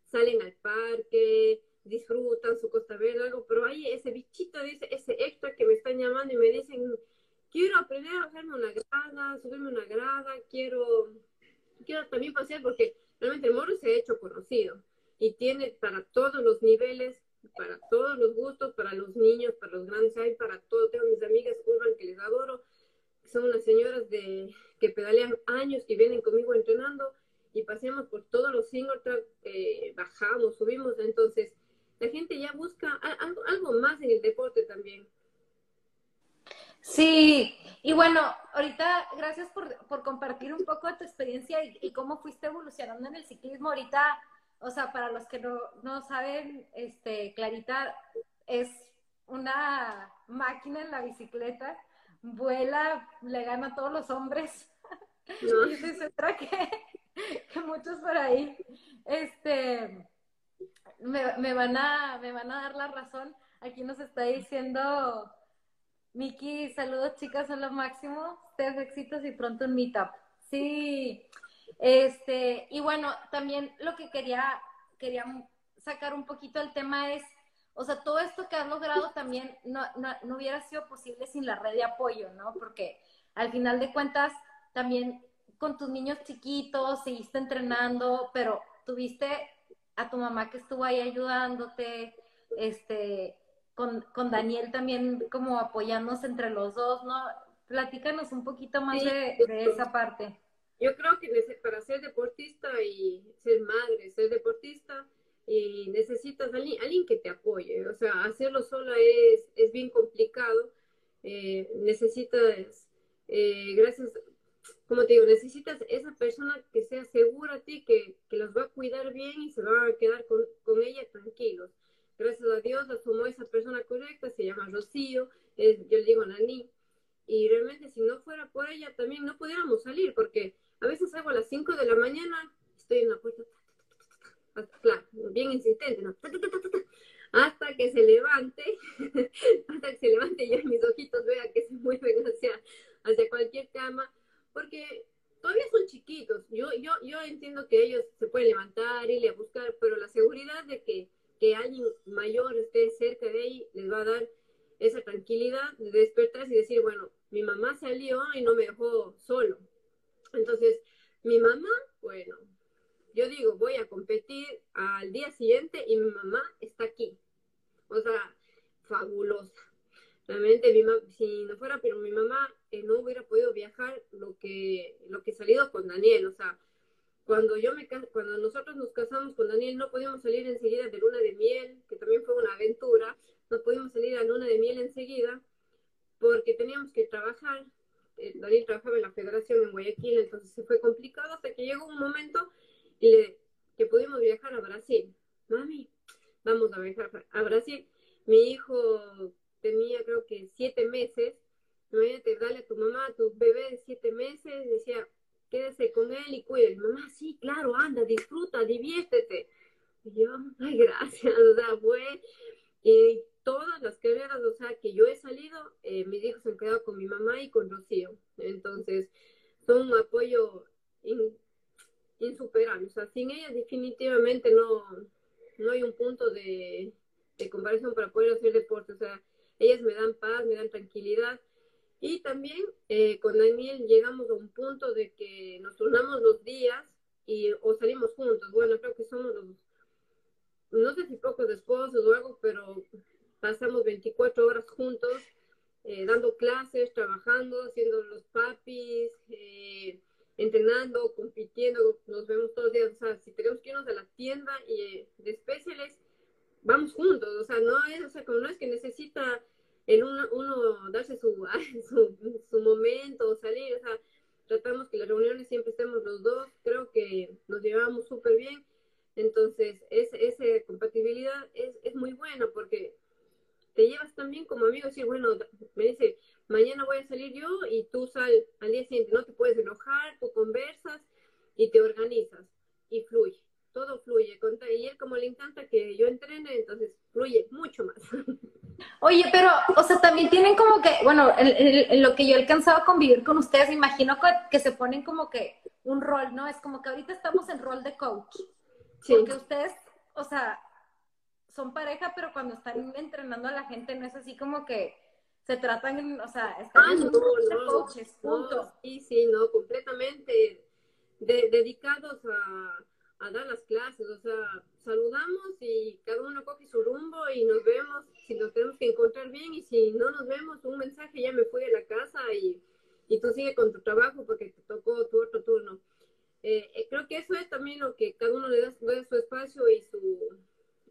salen al parque, disfrutan su costa verde, algo, pero hay ese bichito, dice, ese extra que me están llamando y me dicen, quiero aprender a bajarme una grada, subirme una grada, quiero, quiero también pasear porque realmente el morro se ha hecho conocido y tiene para todos los niveles para todos los gustos, para los niños, para los grandes, hay para todo. Tengo mis amigas Urban que les adoro, son unas señoras de, que pedalean años, que vienen conmigo entrenando y paseamos por todos los single track, eh, bajamos, subimos, entonces la gente ya busca algo, algo más en el deporte también. Sí, y bueno, ahorita gracias por, por compartir un poco de tu experiencia y, y, cómo fuiste evolucionando en el ciclismo. Ahorita, o sea, para los que no, no saben, este, Clarita es una máquina en la bicicleta, vuela, le gana a todos los hombres. No. y se que, que muchos por ahí, este, me, me, van a, me van a dar la razón. Aquí nos está diciendo Miki, saludos chicas, son lo máximo. Ustedes éxitos y pronto un meetup. Sí. Este, y bueno, también lo que quería, quería sacar un poquito el tema es, o sea, todo esto que has logrado también no, no, no hubiera sido posible sin la red de apoyo, ¿no? Porque al final de cuentas, también con tus niños chiquitos, seguiste entrenando, pero tuviste a tu mamá que estuvo ahí ayudándote, este, con, con Daniel también como apoyándose entre los dos, ¿no? Platícanos un poquito más de, esa parte. Yo creo que para ser deportista y ser madre, ser deportista, y necesitas alguien, alguien, que te apoye. O sea, hacerlo sola es, es bien complicado. Eh, necesitas, eh, gracias, como te digo, necesitas esa persona que sea segura a ti, que, que los va a cuidar bien y se va a quedar con, con ella tranquilos gracias a Dios la tomó esa persona correcta, se llama Rocío, yo le digo Nani, y realmente si no fuera por ella también no pudiéramos salir, porque a veces salgo a las 5 de la mañana, estoy en la puerta, claro, bien insistente, ¿no? hasta que se levante, hasta que se levante ya mis ojitos vean que se mueven hacia, hacia cualquier cama, porque todavía son chiquitos, yo, yo, yo entiendo que ellos se pueden levantar, irle a buscar, pero la seguridad de que que alguien mayor esté cerca de ahí les va a dar esa tranquilidad de despertarse y decir, bueno, mi mamá salió y no me dejó solo. Entonces, mi mamá, bueno, yo digo, voy a competir al día siguiente y mi mamá está aquí. O sea, fabulosa. Realmente, mi si no fuera pero mi mamá, eh, no hubiera podido viajar lo que, lo que he salido con Daniel. O sea, cuando yo me cuando nosotros nos casamos con Daniel no podíamos salir enseguida de luna de miel, que también fue una aventura, no pudimos salir a luna de miel enseguida porque teníamos que trabajar. Eh, Daniel trabajaba en la federación en Guayaquil, entonces se fue complicado hasta que llegó un momento y le, que pudimos viajar a Brasil. Mami, vamos a viajar a Brasil. Mi hijo tenía creo que siete meses. Imagínate, dale a tu mamá, a tu bebé de siete meses, decía, quédese con él y cuide. Mamá, sí, claro, anda, disfruta, diviértete. Y yo, ay, gracias, o sea, fue, y todas las carreras, o sea, que yo he salido, eh, mis hijos se han quedado con mi mamá y con Rocío. Entonces, son un apoyo insuperable. O sea, sin ellas definitivamente no, no hay un punto de, de comparación para poder hacer deporte. O sea, ellas me dan paz, me dan tranquilidad. Y también eh, con Daniel llegamos a un punto de que nos turnamos los días y o salimos juntos. Bueno, creo que somos los, no sé si pocos esposos o algo, pero pasamos 24 horas juntos, eh, dando clases, trabajando, haciendo los papis, eh, entrenando, compitiendo, nos vemos todos los días. O sea, si tenemos que irnos a la tienda y de especiales, vamos juntos. O sea, no es, o sea, como no es que necesita el uno, darse su, su, su momento, salir, o sea, tratamos que las reuniones siempre estemos los dos, creo que nos llevamos súper bien, entonces esa compatibilidad es, es muy buena porque te llevas también como amigo, decir, bueno, me dice, mañana voy a salir yo y tú sal al día siguiente, no te puedes enojar, tú conversas y te organizas y fluye, todo fluye. Y él como le encanta que yo entrene, entonces fluye mucho más. Oye, pero, o sea, también tienen como que, bueno, en, lo que yo he alcanzado a convivir con ustedes, imagino que, se ponen como que un rol, ¿no? Es como que ahorita estamos en rol de coach. Sí. Porque ustedes, o sea, son pareja, pero cuando están entrenando a la gente no es así como que se tratan, o sea, están ah, no, coaches, punto. sí, sí, no, completamente dedicados a, a dar las clases, o sea, saludamos y cada uno coge su rumbo y nos vemos, si nos tenemos que encontrar bien y si no nos vemos, un mensaje, ya me fui a la casa y, y tú sigue con tu trabajo porque te tocó tu otro turno. Eh, eh, creo que eso es también lo que cada uno le da, su espacio y su,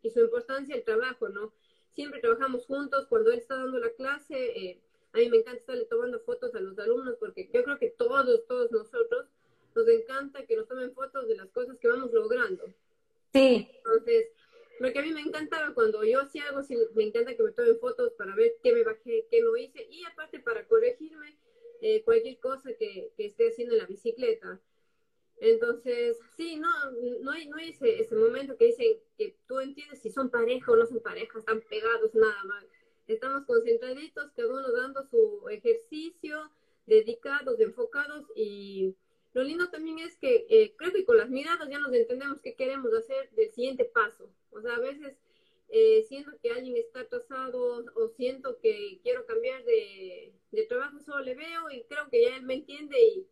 y su importancia al trabajo, ¿no? Siempre trabajamos juntos, cuando él está dando la clase, eh, a mí me encanta estarle tomando fotos a los alumnos porque yo creo que todos, todos nosotros nos encanta que nos tomen fotos de las cosas que vamos logrando. Sí. Entonces, lo que a mí me encantaba cuando yo hacía algo, me encanta que me tomen fotos para ver qué me bajé, qué no hice y aparte para corregirme eh, cualquier cosa que, que, esté haciendo en la bicicleta. Entonces, sí, no, no hay, no hay ese, ese momento que dicen que tú entiendes si son pareja o no son pareja, están pegados, nada más. Estamos concentraditos, cada uno dando su ejercicio, dedicados, enfocados y lo lindo también es que eh, creo que con las miradas ya nos entendemos qué queremos hacer del siguiente paso. O sea, a veces eh, siento que alguien está atrasado o siento que quiero cambiar de, de, trabajo, solo le veo y creo que ya él me entiende y,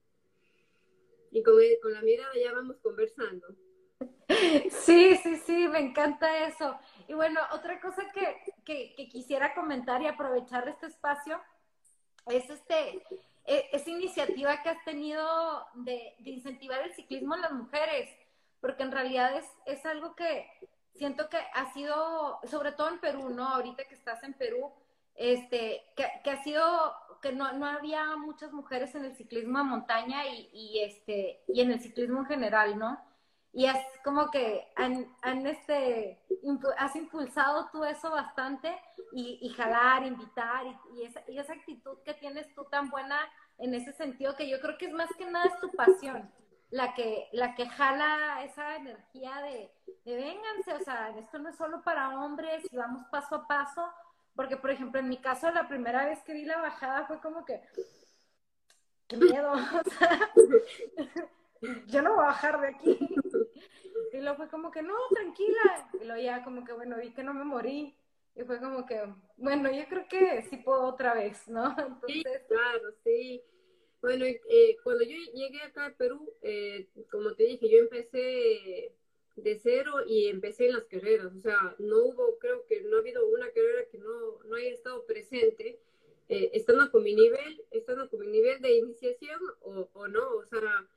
y con, con la mirada ya vamos conversando. Sí, sí, sí, me encanta eso. Y bueno, otra cosa que, que, quisiera comentar y aprovechar este espacio es este, e, esa iniciativa que has tenido de, incentivar el ciclismo en las mujeres, porque en realidad es, es algo que siento que ha sido, sobre todo en Perú, ¿no? Ahorita que estás en Perú, este, que, que ha sido, que no, no, había muchas mujeres en el ciclismo de montaña y, y, este, y en el ciclismo en general, ¿no? y es como que han, este, has impulsado tú eso bastante y, y jalar, invitar y, y, esa, y, esa, actitud que tienes tú tan buena en ese sentido que yo creo que es más que nada es tu pasión la que, la que jala esa energía de, de vénganse, o sea, esto no es solo para hombres y vamos paso a paso, porque por ejemplo en mi caso la primera vez que vi la bajada fue como que, qué miedo, o sea, yo no voy a bajar de aquí. Y luego fue como que, no, tranquila. Y luego ya como que, bueno, vi que no me morí. Y fue como que, bueno, yo creo que sí puedo otra vez, ¿no? Entonces... Sí, claro, sí. Bueno, eh, cuando yo llegué acá a Perú, eh, como te dije, yo empecé de cero y empecé en las carreras. O sea, no hubo, creo que no ha habido una carrera que no, no haya estado presente, eh, estando con mi nivel, estando con mi nivel de iniciación o, o no. O sea,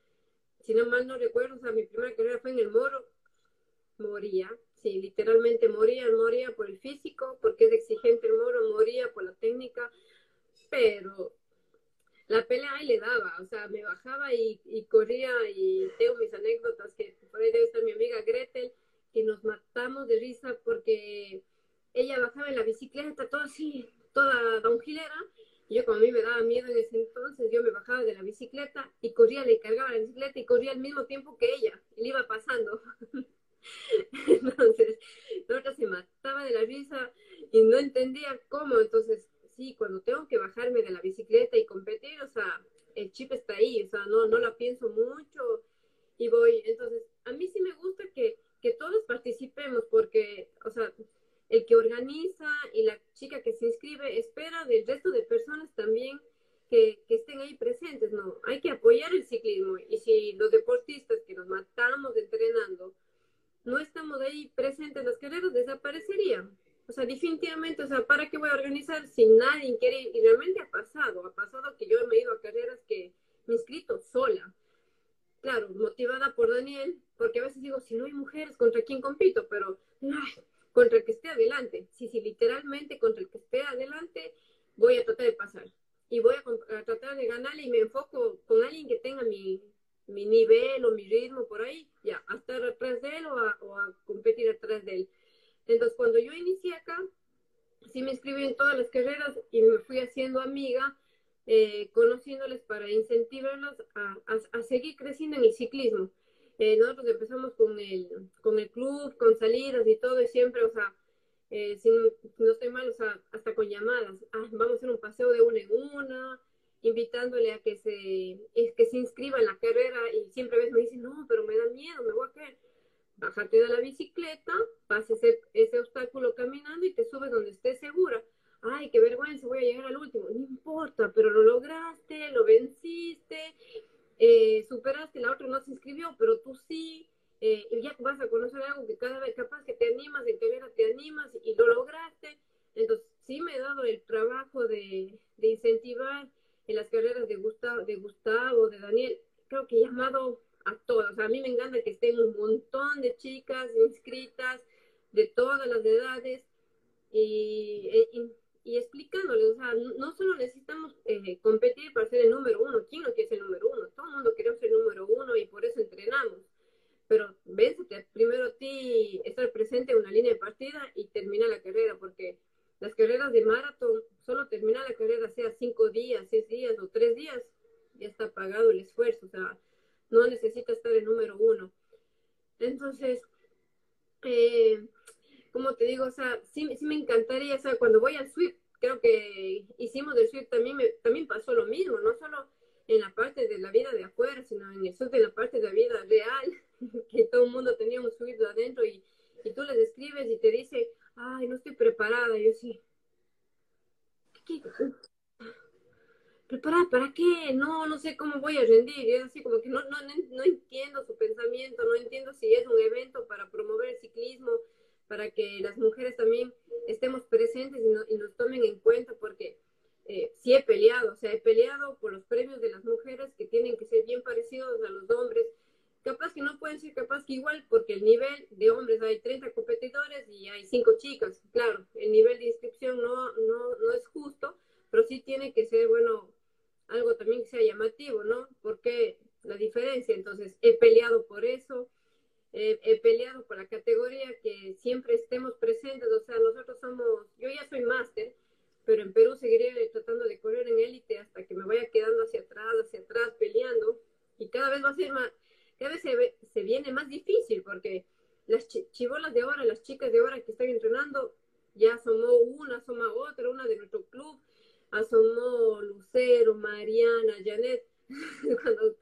si no mal no recuerdo, o sea, mi primera carrera fue en el Moro, moría, sí, literalmente moría, moría por el físico, porque es exigente el Moro, moría por la técnica, pero la pelea ahí le daba, o sea, me bajaba y, y corría y tengo mis anécdotas que por ahí debe estar mi amiga Gretel, que nos matamos de risa porque ella bajaba en la bicicleta, toda así, toda downhillera, yo como a mí me daba miedo en ese entonces, yo me bajaba de la bicicleta y corría, le cargaba la bicicleta y corría al mismo tiempo que ella, y le iba pasando. entonces, la otra se mataba de la risa y no entendía cómo. Entonces, sí, cuando tengo que bajarme de la bicicleta y competir, o sea, el chip está ahí, o sea, no, no la pienso mucho y voy. Entonces, a mí sí me gusta que, que todos participemos porque, o sea, el que organiza y la chica que se inscribe espera del resto de personas también que, que, estén ahí presentes, ¿no? Hay que apoyar el ciclismo y si los deportistas que nos matamos entrenando no estamos ahí presentes en las carreras, desaparecerían. O sea, definitivamente, o sea, ¿para qué voy a organizar si nadie quiere ir? Y realmente ha pasado, ha pasado que yo me he ido a carreras que me he inscrito sola. Claro, motivada por Daniel, porque a veces digo, si no hay mujeres, ¿contra quién compito? Pero, ay, contra el que esté adelante. Sí, sí, literalmente contra el que esté adelante voy a tratar de pasar. Y voy a, tratar de ganarle y me enfoco con alguien que tenga mi, mi, nivel o mi ritmo por ahí, ya, a estar atrás de él o a, o a competir atrás de él. Entonces, cuando yo inicié acá, sí me inscribí en todas las carreras y me fui haciendo amiga, eh, conociéndoles para incentivarlos a, seguir creciendo en el ciclismo. Eh, nosotros empezamos con el, con el club, con salidas y todo, y siempre, o sea, eh, si, no estoy mal, o sea, hasta con llamadas, ah, vamos a hacer un paseo de una en una, invitándole a que se, que se inscriba en la carrera, y siempre a veces me dicen, no, pero me da miedo, me voy a caer bajarte de la bicicleta, pases ese, ese obstáculo caminando y te subes donde estés segura. Ay, qué vergüenza, voy a llegar al último. No importa, pero lo lograste, lo venciste, eh, superaste, la otra no se inscribió, pero tú sí. Eh, y ya vas a conocer algo que cada vez capaz que te animas, en carrera te animas y lo lograste. Entonces, sí me he dado el trabajo de, de incentivar en las carreras de Gustavo, de Gustavo, de Daniel. Creo que he llamado a todos. a mí me encanta que estén un montón de chicas inscritas de todas las edades y, y, explicándoles, o sea, no, solo necesitamos eh, competir para ser el número uno, ¿quién no quiere ser el número uno? Todo el mundo queremos ser el número uno y por eso entrenamos. Pero vénsete primero a ti estar presente en una línea de partida y termina la carrera, porque las carreras de maratón, solo termina la carrera, sea cinco días, seis días o tres días, ya está pagado el esfuerzo, o sea, no necesita estar el número uno. Entonces, eh, como te digo, o sea, sí, sí, me encantaría, o sea, cuando voy al Swift, creo que hicimos del Swift también, también pasó lo mismo, no solo en la parte de la vida de afuera, sino en el en la parte de la vida real, que todo el mundo tenía un adentro y, y tú les escribes y te dice, ay, no estoy preparada, yo sí. ¿Qué, ¿Preparada para qué? No, no sé cómo voy a rendir. Es así como que no, no, no entiendo su pensamiento, no entiendo si es un evento para promover el ciclismo, para que las mujeres también estemos presentes y, nos tomen en cuenta, porque eh, sí he peleado, o sea, he peleado por los premios de las mujeres que tienen que ser bien parecidos a los hombres, capaz que no pueden ser capaz que igual, porque el nivel de hombres hay 30 competidores y hay 5 chicas. Claro, el nivel de inscripción no, no, no es justo, pero sí tiene que ser, bueno, algo también que sea llamativo, ¿no? Porque la diferencia, entonces, he peleado por eso, he peleado por la categoría que siempre estemos presentes, o sea, nosotros somos, yo ya soy máster, pero en Perú seguiré tratando de correr en élite hasta que me vaya quedando hacia atrás, hacia atrás, peleando, y cada vez va a ser más, cada vez se, se viene más difícil porque las chivolas de ahora, las chicas de ahora que están entrenando, ya asomó una, asoma otra, una de nuestro club, asomó Lucero, Mariana, Janet, cuando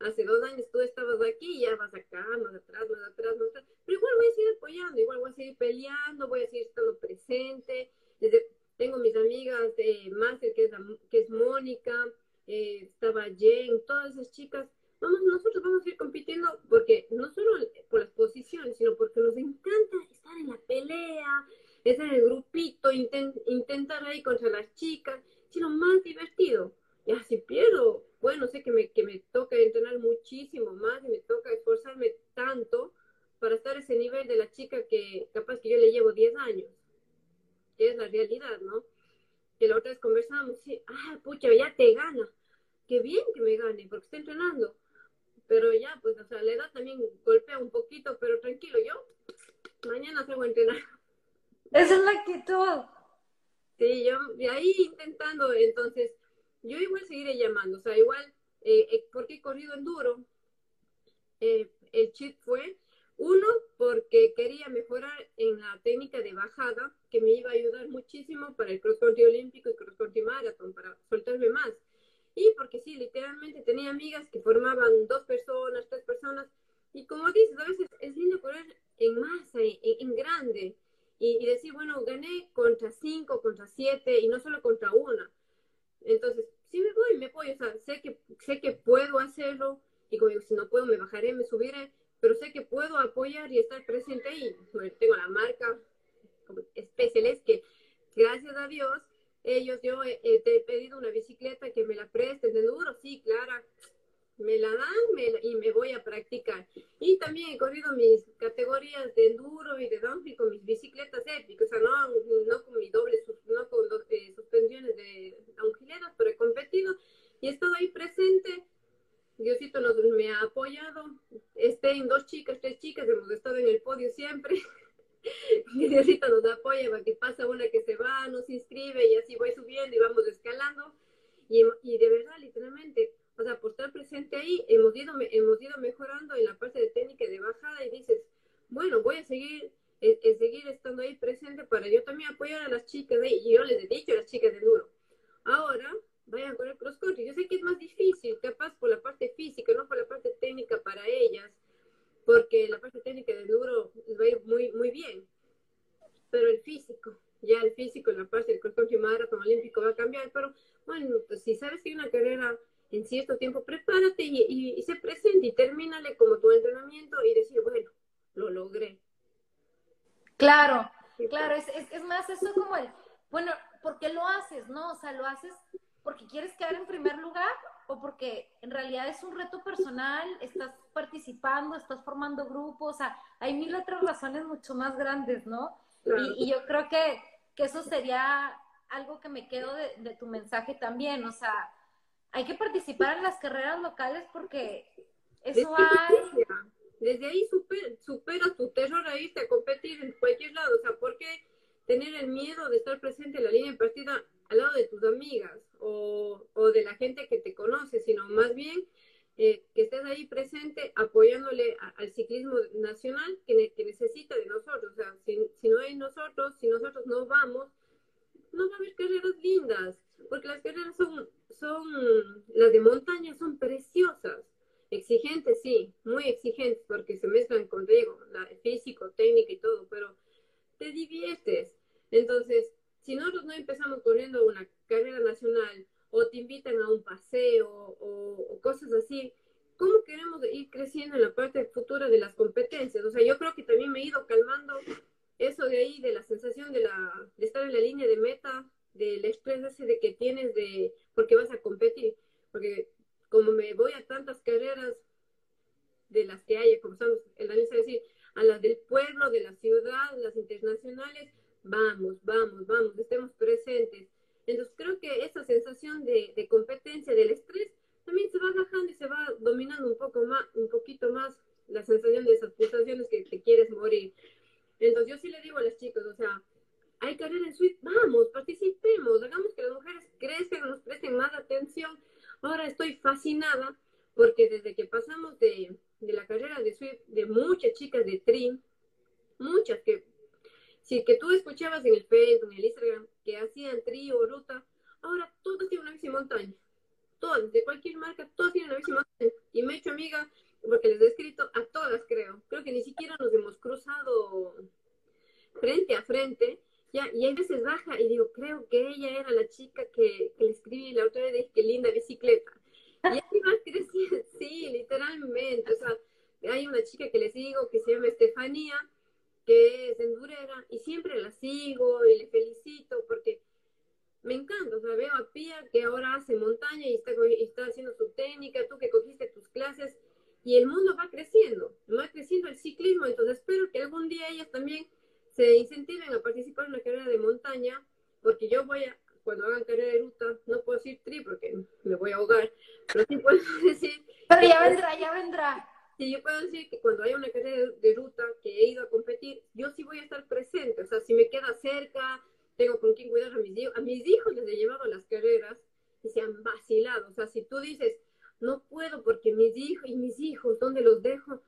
hace dos años tú estabas aquí, ya vas acá, más atrás, más atrás, más atrás, pero igual voy a seguir apoyando, igual voy a seguir peleando, voy a seguir estando presente, Desde, tengo mis amigas de máster, que es, que es Mónica, eh, estaba Jen, todas esas chicas, vamos, nosotros vamos a ir compitiendo porque no solo por las posiciones, sino porque nos encanta estar en la pelea, estar en el grupito, intentar ahí contra las chicas, sino más divertido. Ya si pierdo, bueno, sé que me, toca entrenar muchísimo más y me toca esforzarme tanto para estar a ese nivel de la chica que capaz que yo le llevo 10 años, que es la realidad, ¿no? Que la otra vez conversábamos y, ah, pucha, ya te gana. Qué bien que me gane, porque está entrenando pero ya, pues, o sea, la edad también golpea un poquito, pero tranquilo, yo mañana salgo a entrenar. Esa es la actitud. Sí, yo de ahí intentando, entonces, yo igual seguiré llamando, o sea, igual, eh, eh porque he corrido enduro, eh, el chip fue, uno, porque quería mejorar en la técnica de bajada, que me iba a ayudar muchísimo para el cross country olímpico y cross country marathon, para soltarme más. Y porque sí, literalmente tenía amigas que formaban dos personas, tres personas. Y como dices, a veces es lindo correr en masa, en, grande. Y, decir, bueno, gané contra cinco, contra siete y no solo contra una. Entonces, si me voy, me voy. O sea, sé que, sé que puedo hacerlo. Y como digo, si no puedo, me bajaré, me subiré. Pero sé que puedo apoyar y estar presente ahí. tengo la marca especial, que gracias a Dios ellos, yo te he pedido una bicicleta que me la presten de enduro, sí, Clara, me la dan y me voy a practicar. Y también he corrido mis categorías de enduro y de downhill con mis bicicletas épicas, o sea, no, no con mi doble, no con dos, eh, suspensiones de downhilleras, pero he competido y he estado ahí presente. Diosito nos, me ha apoyado. Esté en dos chicas, tres chicas, hemos estado en el podio siempre. mi Diosito nos apoya para que pasa una que se va, nos inscribe y así voy subiendo y vamos escalando. Y, y de verdad, literalmente, o sea, por estar presente ahí, hemos ido, hemos ido mejorando en la parte de técnica de bajada y dices, bueno, voy a seguir, eh, eh, seguir estando ahí presente para yo también apoyar a las chicas de, y yo les he dicho a las chicas de duro, ahora vayan con el cross country. Yo sé que es más difícil, capaz por la parte física, no por la parte técnica para ellas, porque la parte técnica del duro va a ir muy, muy bien, pero el físico, ya el físico la parte del cross country marathon olímpico va a cambiar, pero bueno, pues si sabes que hay una carrera en cierto tiempo, prepárate y, y, se presente y termínale como tu entrenamiento y decir, bueno, lo logré. Claro, claro, es, es, es más eso como el, bueno, ¿por qué lo haces? ¿No? O sea, lo haces porque quieres quedar en primer lugar o porque en realidad es un reto personal, estás participando, estás formando grupos, o sea, hay mil otras razones mucho más grandes, ¿no? Y, yo creo que, que, eso sería algo que me quedo de, de, tu mensaje también, o sea, hay que participar en las carreras locales porque eso hay... Desde ahí super, superas tu terror a irte a competir en cualquier lado, o sea, ¿por qué tener el miedo de estar presente en la línea de partida al lado de tus amigas o, o de la gente que te conoce, sino más bien eh, que estés ahí presente apoyándole al ciclismo nacional que, que, necesita de nosotros. O sea, si, si, no hay nosotros, si nosotros no vamos, no va a haber carreras lindas, porque las carreras son, son las de montaña son preciosas. Exigentes, sí, muy exigentes, porque se mezclan con, digo, la físico, técnica y todo, pero te diviertes. Entonces, si nosotros no empezamos corriendo una carrera nacional o te invitan a un paseo o, cosas así, ¿cómo queremos ir creciendo en la parte futura de las competencias? O sea, yo creo que también me he ido calmando eso de ahí, de la sensación de estar en la línea de meta, del estrés ese de que tienes de, porque vas a competir, porque como me voy a tantas carreras de las que hay, como estamos el año decir, a las del pueblo, de la ciudad, las internacionales, vamos, vamos, vamos, estemos presentes. Entonces creo que esa sensación de, de, competencia, del estrés, también se va bajando y se va dominando un poco más, un poquito más la sensación de esas pulsaciones que te quieres morir. Entonces yo sí le digo a las chicas, o sea, hay carrera en suite, vamos, participemos, hagamos que las mujeres crezcan, nos presten más atención. Ahora estoy fascinada porque desde que pasamos de, de la carrera de suite, de muchas chicas de trim, muchas que si que tú escuchabas en el Facebook, en el Instagram, que hacían trío o ruta, ahora todos tienen una bici montaña. Todos, de cualquier marca, todos tienen una bici montaña. Y me he hecho amiga, porque les he escrito a todas, creo. Creo que ni siquiera nos hemos cruzado frente a frente. Ya, y hay veces baja y digo, creo que ella era la chica que, que le escribí la otra vez, dije, qué linda bicicleta. Y así va creciendo, sí, literalmente. O sea, hay una chica que les digo que se llama Estefanía, que es endurera y siempre la sigo y le felicito porque me encanta, o sea, veo a Pia que ahora hace montaña y está, está haciendo su técnica, tú que cogiste tus clases y el mundo va creciendo, va creciendo el ciclismo, entonces espero que algún día ellas también se incentiven a participar en una carrera de montaña, porque yo voy a, cuando hagan carrera de ruta, no puedo decir tri porque me voy a ahogar, pero sí puedo decir... Pero ya vendrá, ya vendrá. Sí, yo puedo decir que cuando haya una carrera de, ruta que he ido a competir, yo sí voy a estar presente. O sea, si me queda cerca, tengo con quién cuidar a mis hijos. A mis hijos les he llevado a las carreras y se han vacilado. O sea, si tú dices, no puedo porque mis hijos y mis hijos, ¿dónde los dejo?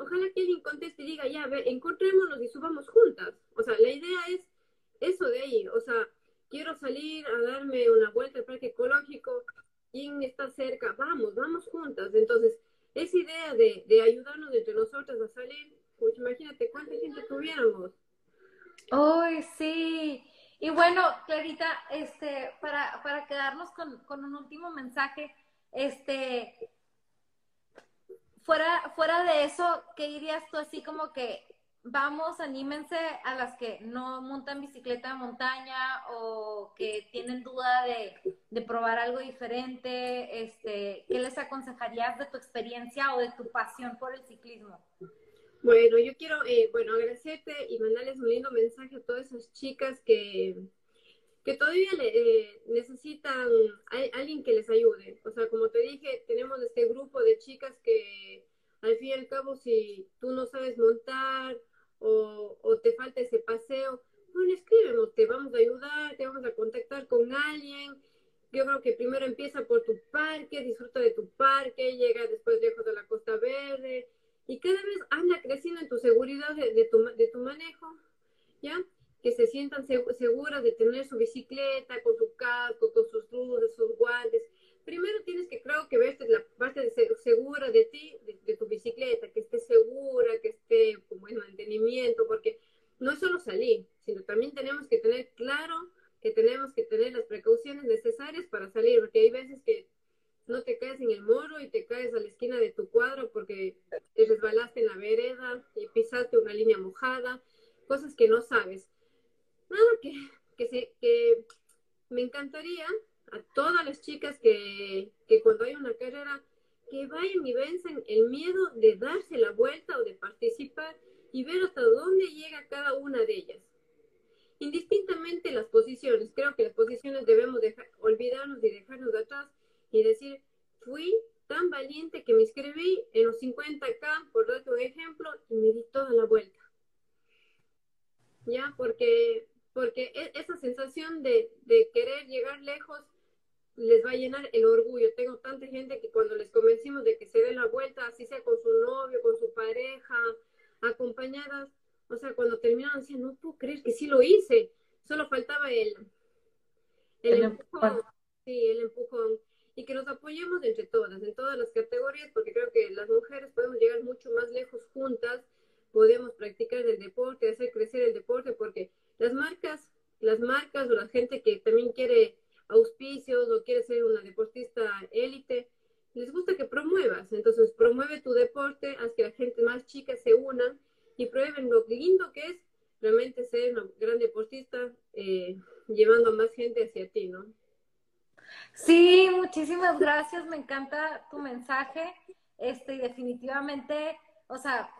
Ojalá que alguien conteste y diga, ya, a ver, encontrémonos y subamos juntas. O sea, la idea es eso de ahí, o sea, quiero salir a darme una vuelta al parque ecológico, ¿quién está cerca? Vamos, vamos juntas. Entonces, esa idea de, de ayudarnos entre nosotras a salir, pues imagínate cuánta gente tuviéramos. ¡Ay, sí! Y bueno, Clarita, este, para, para quedarnos con, con un último mensaje, este, fuera, fuera de eso, ¿qué dirías tú así como que vamos, anímense a las que no montan bicicleta de montaña o que tienen duda de, de, probar algo diferente, este, ¿qué les aconsejarías de tu experiencia o de tu pasión por el ciclismo? Bueno, yo quiero, eh, bueno, agradecerte y mandarles un lindo mensaje a todas esas chicas que, que todavía eh, necesitan alguien que les ayude. O sea, como te dije, tenemos este grupo de chicas que al fin y al cabo, si tú no sabes montar o, te falta ese paseo, bueno, escríbenos, te vamos a ayudar, te vamos a contactar con alguien. Yo creo que primero empieza por tu parque, disfruta de tu parque, llega después lejos de la Costa Verde, y cada vez anda creciendo en tu seguridad tu, de tu manejo, ¿ya? Que se sientan seguras de tener su bicicleta con su casco, con sus luces, sus guantes. Primero tienes que, creo que verte la parte de segura de ti, de, tu bicicleta, que esté segura, que esté con buen mantenimiento, porque no es solo salir, sino también tenemos que tener claro que tenemos que tener las precauciones necesarias para salir, porque hay veces que no te caes en el moro y te caes a la esquina de tu cuadro porque te resbalaste en la vereda y pisaste una línea mojada, cosas que no sabes. Nada que, que, me encantaría a todas las chicas que, que cuando hay una carrera, que vayan y vencen el miedo de darse la vuelta o de participar y ver hasta dónde llega cada una de ellas. Indistintamente las posiciones, creo que las posiciones debemos olvidarnos y dejarnos de atrás y decir, fui tan valiente que me inscribí en los 50K, por darte un ejemplo, y me di toda la vuelta. ¿Ya? Porque, porque e, esa sensación de, de querer llegar lejos les va a llenar el orgullo. Tengo tanta gente que cuando les convencimos de que se den la vuelta, así sea con su novio, con su pareja, acompañadas, o sea, cuando terminaban decían, no puedo creer que sí lo hice, solo faltaba el, el, empujón. Sí, el empujón y que nos apoyemos entre todas, en todas las categorías, porque creo que las mujeres podemos llegar mucho más lejos juntas, podemos practicar el deporte, hacer crecer el deporte, porque las marcas, las marcas o la gente que también quiere auspicios o quiere ser una deportista élite, les gusta que promuevas. Entonces, promueve tu deporte, haz que la gente más chica se unan y prueben lo lindo que es realmente ser una gran deportista, eh, llevando a más gente hacia ti, ¿no? Sí, muchísimas gracias, me encanta tu mensaje. Este, y definitivamente, o sea,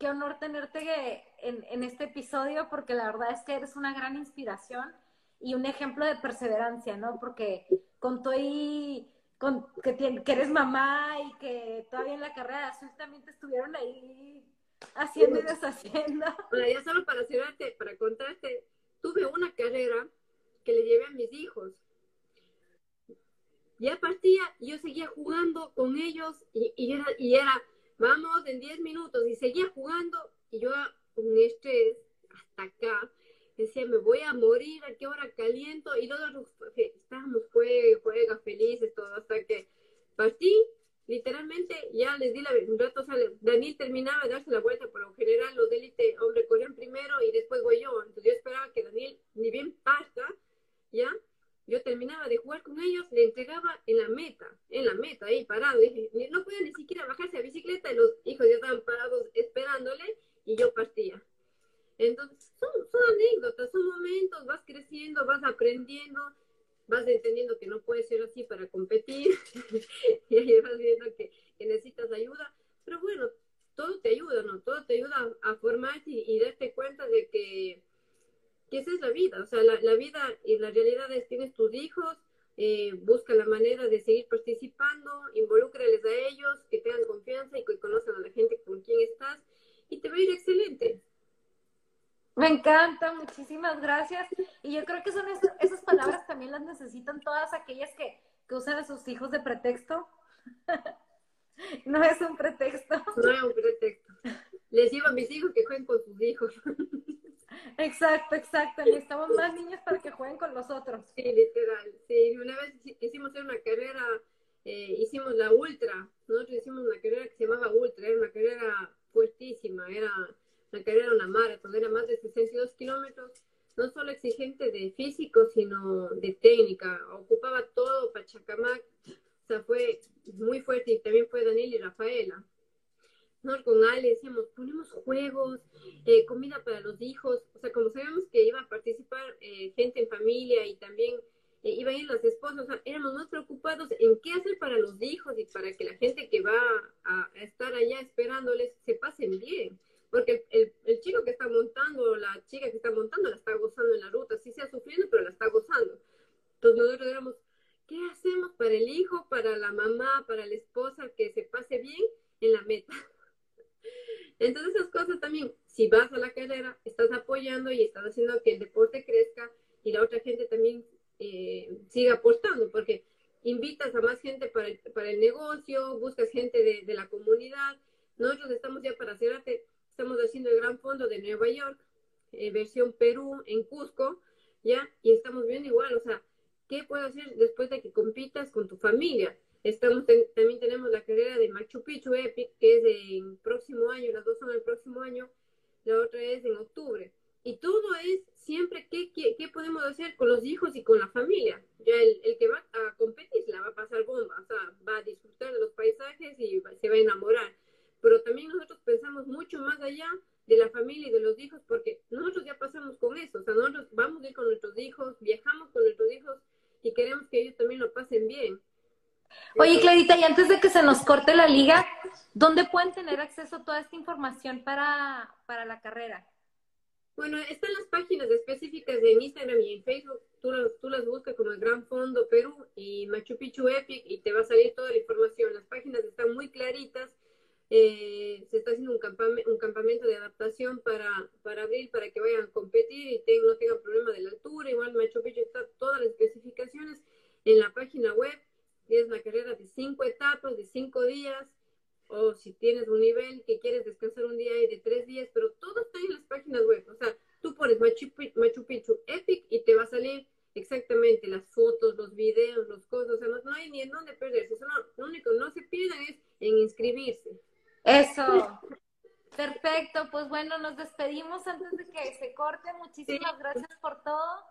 qué honor tenerte en, en, este episodio, porque la verdad es que eres una gran inspiración y un ejemplo de perseverancia, ¿no? Porque con todo y que, eres mamá y que todavía en la carrera de azul también te estuvieron ahí haciendo y deshaciendo. Bueno, ya solo para para contarte, tuve una carrera que le llevé a mis hijos ya partía, yo seguía jugando con ellos y era, vamos, en 10 minutos, y seguía jugando, y yo con estrés hasta acá, decía, me voy a morir, a qué hora caliento, y luego estábamos, juega, juega, felices, todo, hasta que partí, literalmente, ya les di la, un rato, o sea, Daniel terminaba de darse la vuelta, por lo general los élite, hombre, corrían primero y después voy yo, entonces yo esperaba que Daniel ni bien parta, ¿ya? Yo terminaba de jugar con ellos, le entregaba en la meta, en la meta, ahí parado. Dije, no podía ni siquiera bajarse a bicicleta y los hijos ya estaban parados esperándole y yo partía. Entonces, son, anécdotas, son momentos, vas creciendo, vas aprendiendo, vas entendiendo que no puede ser así para competir y ahí vas viendo que, necesitas ayuda. Pero bueno, todo te ayuda, ¿no? Todo te ayuda a, formarte y, y darte cuenta de que que esa es la vida, o sea, la, la vida y la realidad es, tienes tus hijos, eh, busca la manera de seguir participando, involúcrales a ellos, que tengan confianza y que conozcan a la gente con quien estás y te va a ir excelente. Me encanta, muchísimas gracias. Y yo creo que son esas palabras también las necesitan todas aquellas que, que usan a sus hijos de pretexto. No es un pretexto. No es un pretexto. Les digo a mis hijos que jueguen con sus hijos. Exacto, exacto. Necesitamos más niños para que jueguen con los otros. Sí, literal. Sí, una vez hicimos una carrera, eh, hicimos la ultra. Nosotros hicimos una carrera que se llamaba ultra. Era una carrera fuertísima. Era una carrera, una maratón. Era más de 62 kilómetros. No solo exigente de físico, sino de técnica. Ocupaba todo Pachacamac. O sea, fue muy fuerte. Y también fue Daniel y Rafaela. ¿No? Con Ale decíamos, ponemos juegos, eh, comida para los hijos, o sea, como sabíamos que iba a participar eh, gente en familia y también eh, iban a ir las esposas, o sea, éramos más preocupados en qué hacer para los hijos y para que la gente que va a, estar allá esperándoles se pasen bien. Porque el, el, chico que está montando, la chica que está montando, la está gozando en la ruta, sí sea sufriendo, pero la está gozando. Entonces nosotros éramos, ¿qué hacemos para el hijo, para la mamá, para la esposa, que se pase bien en la meta? Entonces esas cosas también, si vas a la carrera, estás apoyando y estás haciendo que el deporte crezca y la otra gente también eh, siga aportando, porque invitas a más gente para el, para el negocio, buscas gente de, la comunidad. Nosotros estamos ya para cerrarte, estamos haciendo el Gran Fondo de Nueva York, eh, versión Perú en Cusco, ¿ya? Y estamos viendo igual, o sea, ¿qué puedes hacer después de que compitas con tu familia? Estamos también tenemos la carrera de Machu Picchu Epic, que es en próximo año, las dos son el próximo año, la otra es en octubre. Y todo es siempre qué, qué, qué podemos hacer con los hijos y con la familia. Ya el, el, que va a competir la va a pasar bomba, o sea, va a disfrutar de los paisajes y se va a enamorar. Pero también nosotros pensamos mucho más allá de la familia y de los hijos, porque nosotros ya pasamos con eso, o sea, nosotros vamos a ir con nuestros hijos, viajamos con nuestros hijos y queremos que ellos también lo pasen bien. Oye, Clarita, y antes de que se nos corte la liga, ¿dónde pueden tener acceso a toda esta información para, para la carrera? Bueno, están las páginas específicas en Instagram y en Facebook. Tú, tú las buscas como el Gran Fondo Perú y Machu Picchu Epic y te va a salir toda la información. Las páginas están muy claritas. Eh, se está haciendo un, campamento, un campamento de adaptación para, para para que vayan a competir y no tengan problema de la altura. Igual Machu Picchu está todas las especificaciones en la página web es una carrera de cinco etapas, de cinco días, o si tienes un nivel que quieres descansar un día y de tres días, pero todo está en las páginas web. O sea, tú pones Machu, Machu Picchu Epic y te va a salir exactamente las fotos, los videos, los cosas. O sea, no, hay ni en dónde perderse. Eso lo único no se pierdan es en inscribirse. Eso. Perfecto, pues bueno, nos despedimos antes de que se corte. Muchísimas gracias por todo.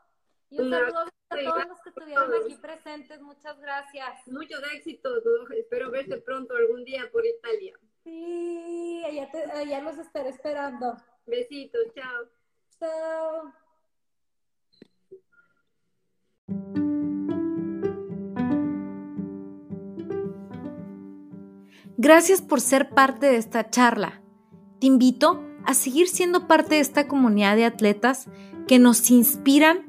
Y un saludo a todos los que estuvieron aquí presentes. Muchas gracias. Muchos éxitos. Espero verte pronto algún día por Italia. Sí, allá, te, allá los estaré esperando. Besitos. Chao. Chao. Gracias por ser parte de esta charla. Te invito a seguir siendo parte de esta comunidad de atletas que nos inspiran